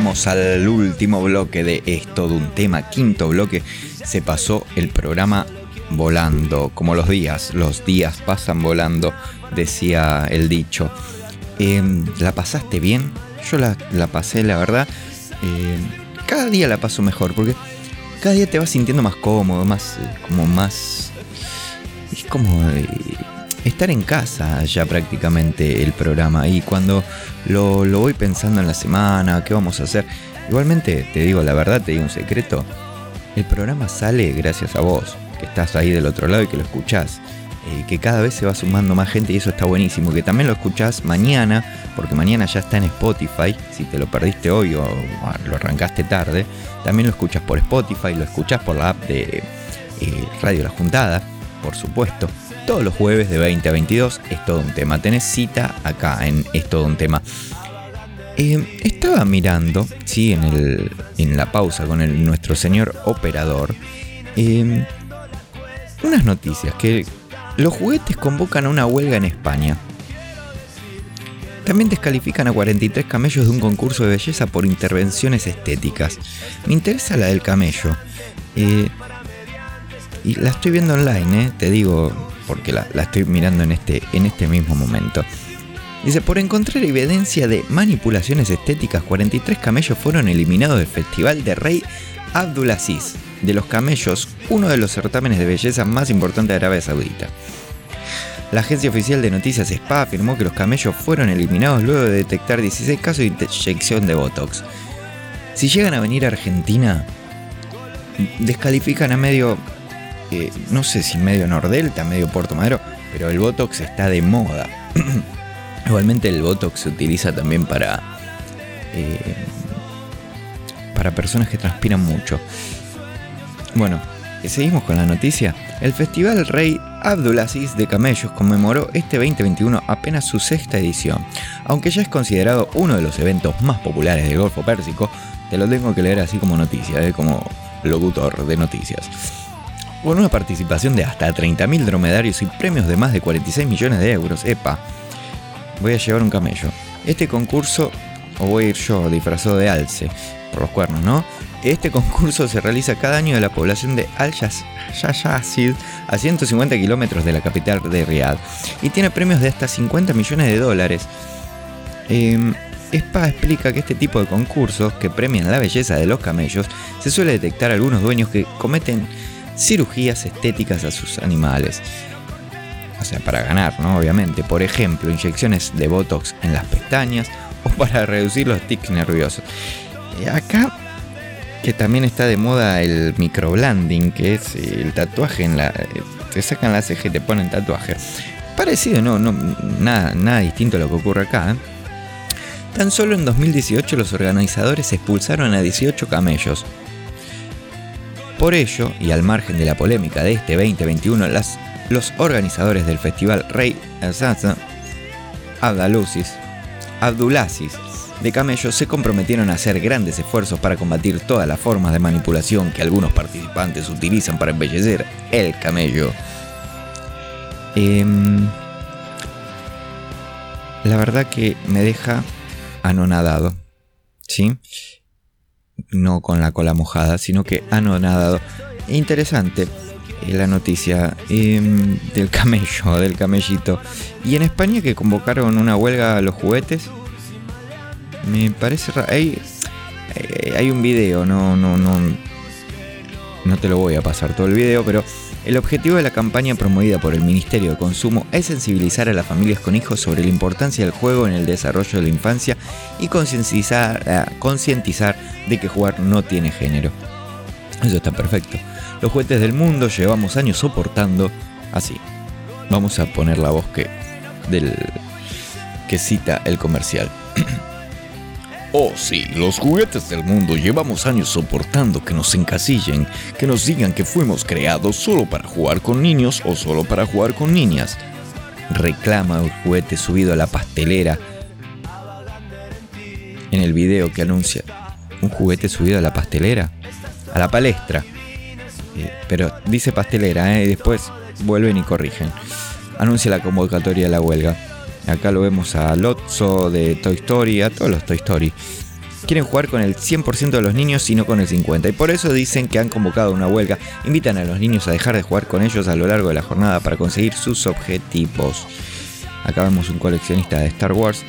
Al último bloque de Es todo un tema, quinto bloque. Se pasó el programa volando, como los días, los días pasan volando, decía el dicho. Em, ¿La pasaste bien? Yo la, la pasé, la verdad. em, cada día la paso mejor, porque cada día te vas sintiendo más cómodo, más, eh, como más... Es como eh, estar en casa ya prácticamente el programa. Y cuando lo, lo voy pensando en la semana, qué vamos a hacer. Igualmente, te digo la verdad, te digo un secreto. El programa sale gracias a vos, que estás ahí del otro lado y que lo escuchás. Eh, que cada vez se va sumando más gente y eso está buenísimo. Que también lo escuchás mañana, porque mañana ya está en Spotify. Si te lo perdiste hoy o, lo arrancaste tarde, también lo escuchas por Spotify, lo escuchás por la app de eh, Radio La Juntada, por supuesto. Todos los jueves de 20 a 22 es todo un tema. Tenés cita acá en Es todo un tema. Eh, estaba mirando, sí, en, el, en la pausa con el, nuestro señor operador, eh, unas noticias que los juguetes convocan a una huelga en España. También descalifican a 43 camellos de un concurso de belleza por intervenciones estéticas. Me interesa la del camello. Eh, y la estoy viendo online, eh, te digo, porque la, estoy mirando en este, en este mismo momento. Dice, por encontrar evidencia de manipulaciones estéticas, 43 camellos fueron eliminados del Festival de Rey Abdulaziz de los camellos, uno de los certámenes de belleza más importantes de Arabia Saudita. La agencia oficial de noticias SPA afirmó que los camellos fueron eliminados luego de detectar 16 casos de inyección de Botox. Si llegan a venir a Argentina, descalifican a medio, no sé si medio Nordelta, medio Puerto Madero, pero el Botox está de moda. Igualmente el Botox se utiliza también para, eh, para personas que transpiran mucho. Bueno, seguimos con la noticia. El Festival Rey Abdulaziz de Camellos conmemoró este 2021 apenas su sexta edición. Aunque ya es considerado uno de los eventos más populares del Golfo Pérsico, te lo tengo que leer así como noticia, eh, como locutor de noticias. Con una participación de hasta 30.000 dromedarios y premios de más de 46 millones de euros, epa, voy a llevar un camello. Este concurso, o voy a ir yo disfrazado de alce, por los cuernos, ¿no? Este concurso se realiza cada año de la población de Al-Yazid a 150 kilómetros de la capital de Riyadh y tiene premios de hasta 50 millones de dólares. Eh, explica que este tipo de concursos que premian la belleza de los camellos se suele detectar algunos dueños que cometen cirugías estéticas a sus animales. O sea, para ganar, ¿no? Obviamente. Por ejemplo, inyecciones de Botox en las pestañas o para reducir los tics nerviosos. Y acá que también está de moda el microblending, que es eh, el tatuaje en la. eh, Te sacan la ceja y te ponen tatuaje. Parecido, no, no nada, nada distinto a lo que ocurre acá. ¿eh? Tan solo en 2018 los organizadores expulsaron a 18 camellos. Por ello, y al margen de la polémica de este 2021, las, los organizadores del festival Rey Azazza Abdulaziz, Abdulaziz de camellos se comprometieron a hacer grandes esfuerzos para combatir todas las formas de manipulación que algunos participantes utilizan para embellecer el camello. Em, la verdad que me deja anonadado, ¿sí? No con la cola mojada, sino que anonadado. Interesante eh, la noticia em, del camello, del camellito. Y en España que convocaron una huelga a los juguetes. Me parece. Hay, eh, hay un video, no, no, no. No te lo voy a pasar todo el video, pero El objetivo de la campaña promovida por el Ministerio de Consumo es sensibilizar a las familias con hijos sobre la importancia del juego en el desarrollo de la infancia y concientizar, eh, de que jugar no tiene género. Eso está perfecto. Los juguetes del mundo llevamos años soportando así. Vamos a poner la voz que cita el comercial. Oh sí, los juguetes del mundo llevamos años soportando que nos encasillen, que nos digan que fuimos creados solo para jugar con niños o solo para jugar con niñas. Reclama un juguete subido a la pastelera en el video que anuncia. ¿Un juguete subido a la pastelera? A la palestra. Eh, pero dice pastelera, ¿eh? y después vuelven y corrigen. Anuncia la convocatoria de la huelga. Acá lo vemos a Lotso de Toy Story, a todos los Toy Story. Quieren jugar con el 100% de los niños y no con el 50%. Y por eso dicen que han convocado una huelga. Invitan a los niños a dejar de jugar con ellos a lo largo de la jornada para conseguir sus objetivos. Acá vemos un coleccionista de Star Wars.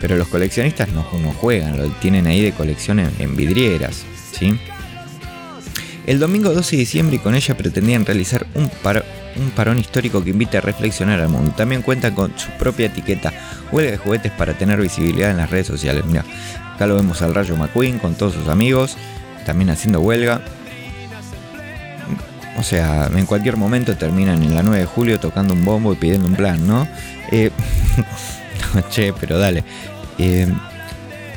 Pero los coleccionistas no, no juegan, lo tienen ahí de colección en, en vidrieras. ¿sí? El domingo 12 de diciembre y con ella pretendían realizar un, par- un parón histórico que invita a reflexionar al mundo. También cuentan con su propia etiqueta, huelga de juguetes para tener visibilidad en las redes sociales. Mira, acá lo vemos al Rayo McQueen con todos sus amigos, también haciendo huelga. O sea, en cualquier momento terminan en la 9 de julio tocando un bombo y pidiendo un plan, ¿no? Eh, che, pero dale. Eh,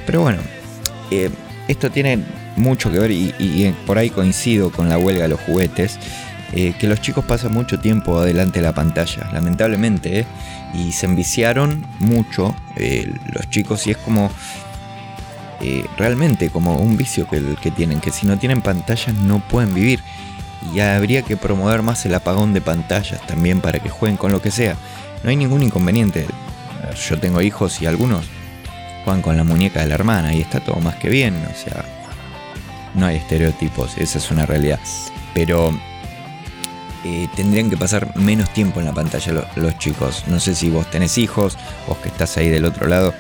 pero bueno, eh, esto tiene mucho que ver y, y por ahí coincido con la huelga de los juguetes. eh, que los chicos pasan mucho tiempo adelante de la pantalla, lamentablemente, ¿eh? y se enviciaron mucho eh, los chicos y es como realmente como un vicio que, que tienen, que si no tienen pantallas no pueden vivir. Y habría que promover más el apagón de pantallas también para que jueguen con lo que sea. No hay ningún inconveniente. Yo tengo hijos y algunos juegan con la muñeca de la hermana y está todo más que bien. O sea, no hay estereotipos, esa es una realidad. Pero eh, tendrían que pasar menos tiempo en la pantalla lo- los chicos. No sé si vos tenés hijos, vos que estás ahí del otro lado,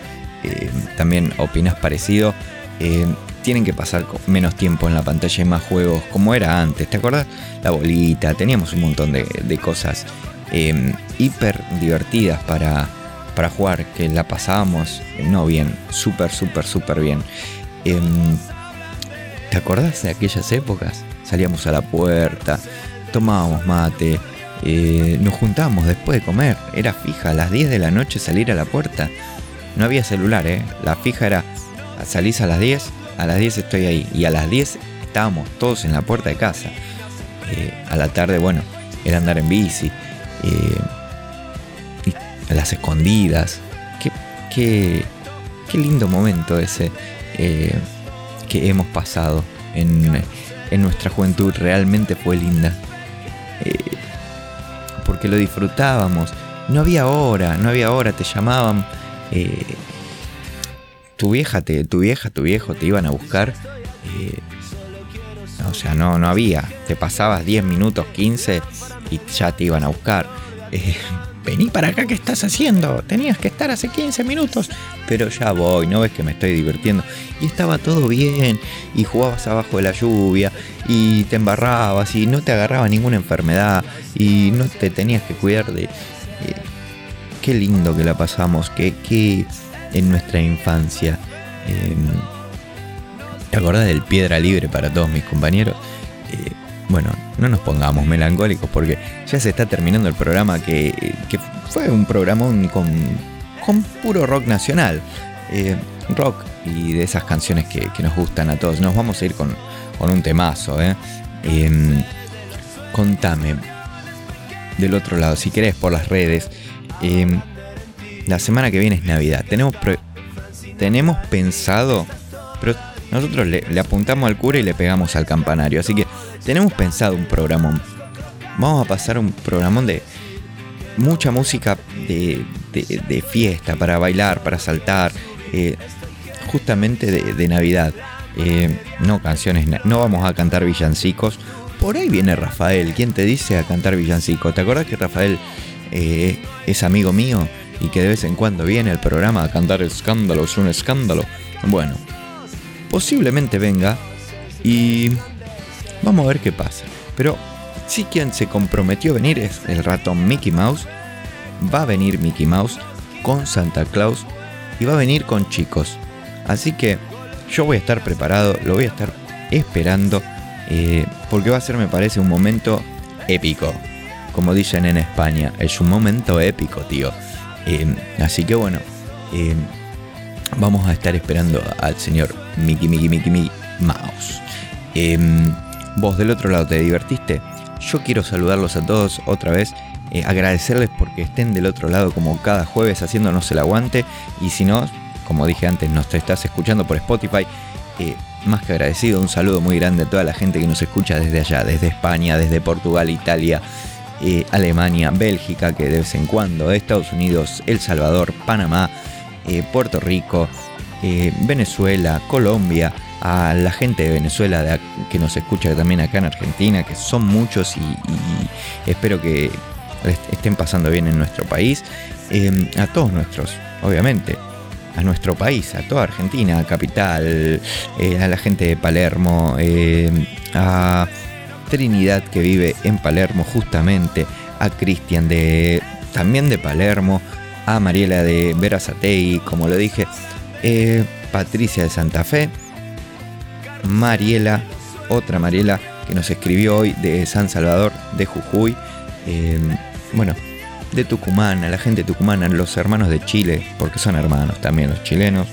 eh, también opinás parecido. Eh, tienen que pasar menos tiempo en la pantalla y más juegos como era antes. ¿Te acuerdas? La bolita, teníamos un montón de, de cosas eh, hiper divertidas para, para jugar, que la pasábamos, no bien, súper, súper, súper bien. ¿Te acordás de aquellas épocas? Salíamos a la puerta, tomábamos mate, eh, nos juntábamos después de comer. Era fija, a las 10 de la noche salir a la puerta. No había celular, ¿eh? La fija era, salís a las 10, a las 10 estoy ahí. Y a las 10 estábamos todos en la puerta de casa. Eh, a la tarde, bueno, era andar en bici. eh, y las escondidas. Qué, qué, qué lindo momento ese que hemos pasado en, en nuestra juventud. Realmente fue linda. Eh, porque lo disfrutábamos. No había hora, no había hora, te llamaban. eh, tu vieja, te, tu vieja, tu viejo te iban a buscar. eh, o sea, no, no había. Te pasabas 10 minutos, 15 y ya te iban a buscar. Vení para acá, ¿qué estás haciendo? Tenías que estar hace 15 minutos. Pero ya voy, no ves que me estoy divirtiendo. Y estaba todo bien. Y jugabas abajo de la lluvia. Y te embarrabas. Y no te agarraba ninguna enfermedad. Y no te tenías que cuidar de... eh, qué lindo que la pasamos. Que, que en nuestra infancia. eh, ¿Te acordás del piedra libre para todos mis compañeros? Bueno, no nos pongamos melancólicos porque ya se está terminando el programa que, que fue un programón con, con puro rock nacional. Eh, rock y de esas canciones que, que nos gustan a todos. Nos vamos a ir con, con un temazo, ¿eh? Em, contame del otro lado, si querés, por las redes. em, la semana que viene es Navidad. Tenemos, tenemos pensado, nosotros le, apuntamos al cura y le pegamos al campanario. Así que tenemos pensado un programón. Vamos a pasar un programón de mucha música de, de- fiesta, para bailar, para saltar, eh, justamente de, Navidad. Eh, no canciones, no vamos a cantar villancicos. Por ahí viene Rafael. ¿Quién te dice a cantar villancicos? ¿Te acuerdas que Rafael eh, es amigo mío y que de vez en cuando viene al programa a cantar escándalo? Es un escándalo. Bueno, posiblemente venga y vamos a ver qué pasa. Pero Sí, quien se comprometió a venir es el ratón Mickey Mouse. Va a venir Mickey Mouse con Santa Claus y va a venir con chicos. Así que yo voy a estar preparado, lo voy a estar esperando, eh, porque va a ser, me parece, un momento épico. Como dicen en España, es un momento épico, tío. Eh, así que bueno, eh, vamos a estar esperando al señor Mickey, Mickey, Mickey, Mickey Mouse. Eh, vos del otro lado te divertiste. Yo quiero saludarlos a todos otra vez. eh, agradecerles porque estén del otro lado como cada jueves haciéndonos el aguante. Y si no, como dije antes, nos te estás escuchando por Spotify. eh, más que agradecido, un saludo muy grande a toda la gente que nos escucha desde allá, desde España, desde Portugal, Italia, eh, Alemania, Bélgica, que de vez en cuando, Estados Unidos, El Salvador, Panamá, Puerto Rico, eh, Venezuela, Colombia, a la gente de Venezuela que nos escucha también acá en Argentina, que son muchos y, espero que est- estén pasando bien en nuestro país, eh, a todos nuestros, obviamente, a nuestro país, a toda Argentina, capital, eh, a la gente de Palermo, eh, a Trinidad que vive en Palermo justamente, a Cristian de también de Palermo, a Mariela de Verazategui, como lo dije, eh, Patricia de Santa Fe, Mariela, otra Mariela que nos escribió hoy de San Salvador, de Jujuy, eh, bueno, de Tucumán, a la gente tucumana, los hermanos de Chile, porque son hermanos también los chilenos,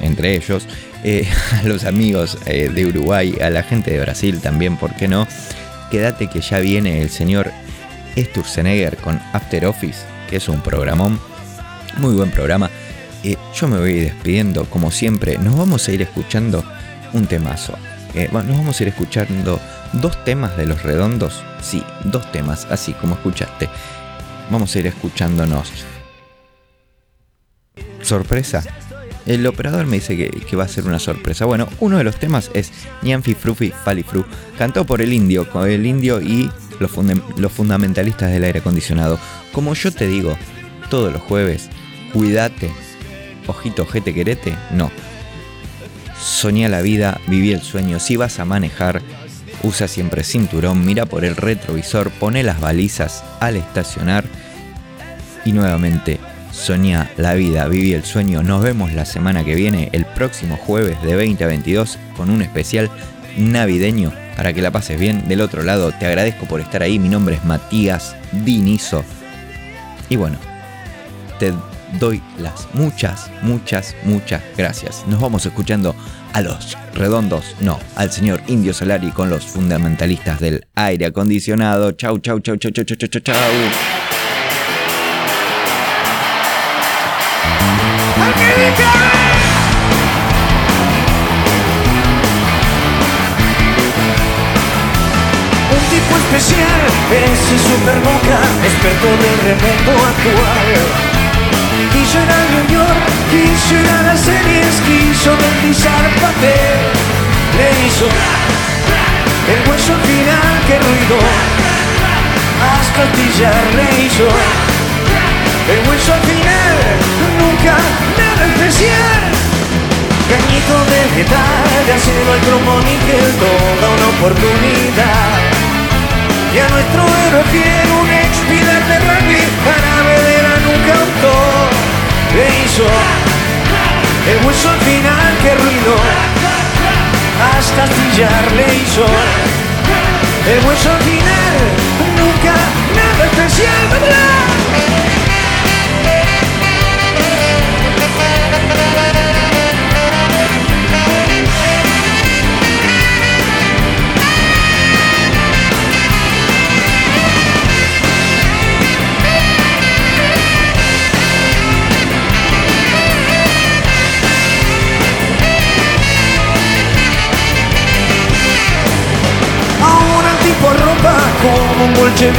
entre ellos, eh, a los amigos eh, de Uruguay, a la gente de Brasil también, ¿por qué no? Quédate que ya viene el señor Sturzenegger con After Office, que es un programón, muy buen programa. Yo me voy despidiendo, como siempre, nos vamos a ir escuchando un temazo. Eh, bueno, nos vamos a ir escuchando dos temas de los redondos, sí, dos temas, así como escuchaste. Vamos a ir escuchándonos. Sorpresa. El operador me dice que, va a ser una sorpresa. Bueno, uno de los temas es Ñanfi Frufi Falifru, cantado por el indio, con el indio y los, fundam- los fundamentalistas del aire acondicionado. Como yo te digo, todos los jueves, cuídate, ojito, ojete, querete, no. Soñá la vida, viví el sueño, si vas a manejar, usa siempre cinturón, mira por el retrovisor, pone las balizas al estacionar y nuevamente soñá la vida, viví el sueño. Nos vemos la semana que viene, el próximo jueves de 20 a 22, con un especial navideño para que la pases bien. Del otro lado, te agradezco por estar ahí. Mi nombre es Matías Dinizo. Y bueno, te doy las muchas, muchas, muchas gracias. Nos vamos escuchando a los redondos, no, al señor Indio Solari con los fundamentalistas del aire acondicionado. Chau, chau, chau, chau, chau, chau, chau, chau. chau. Un tipo especial, ese superboca, experto del remoto actual. Quiso ir a las series, quiso deslizar papel. Le hizo el hueso al final, que ruido. Hasta astillar le hizo el hueso al final, nunca nada especial. Cañito de metal, de acero al cromo níquel, toda una oportunidad. Y a nuestro héroe fiel, un ex de rugby, para Vedera nunca optó. Le hizo el hueso al final, que ruido. Hasta astillar le hizo el hueso al final, nunca nada especial.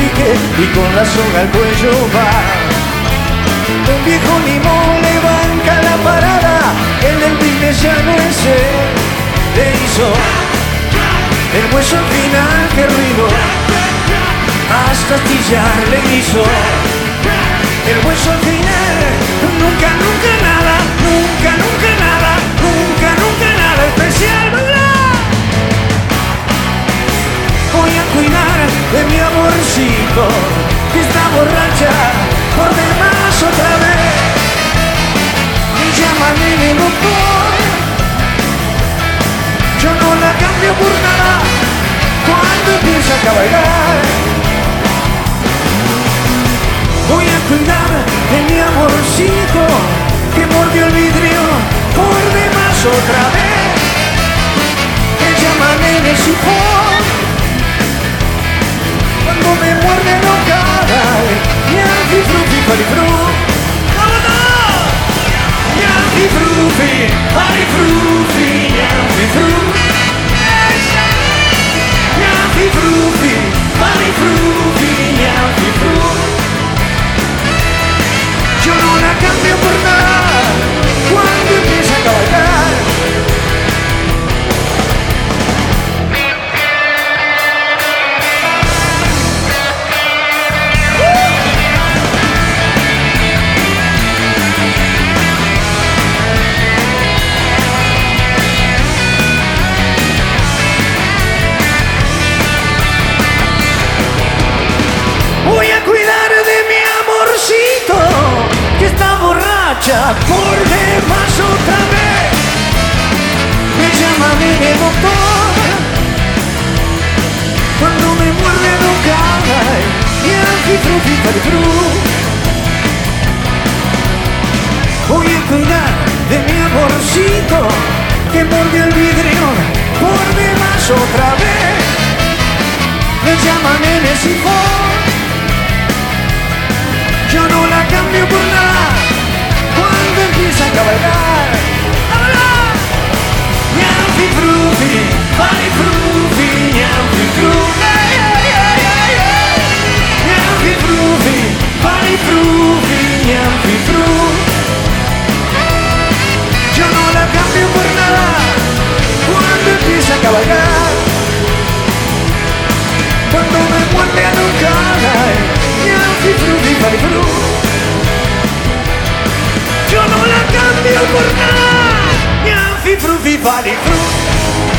Y con la soga al cuello va. Un viejo limón le banca la parada, el del business ya. Le hizo el hueso al final, que ruido. Hasta astillar le hizo el hueso al final. Nunca, nunca nada, nunca, nunca nada, nunca, nunca nada especial. ¡Vámonos! Voy a cuidar de mi amorcito que está borracha por demás otra vez. Me en el doctor, yo no la cambio por nada cuando empieza a bailar. Voy a cuidar de mi amorcito que mordió el vidrio por demás otra vez. Me llaman en el sifón cuando me muerde no caray. Yankee frutti farifru. ¡Vámonos! Yankee frutti. Yankee frutti. Yankee frutti farifrutti. Yankee frutti. Yo no la cambio por nada por demás otra vez. Me llama mi doctor cuando me muerde no cae y farifru. Voy a cuidar de mi amorcito que mordió el vidrio por demás otra vez. Me el sifón yo no la cambio por nada cuando empieza a cabalgar. ¡Vámonos! Ñampi frutti, pari frutti, ñampi frutti. Ay, ay, ay, ay, ay. Ñampi frutti, pari frutti, ñampi frutti. Yo no la cambio por nada cuando empieza a cabalgar. Cuando me muerde a nunca Ñampi frutti, pari frutti. cambio por nada, ni pro vivali, fru.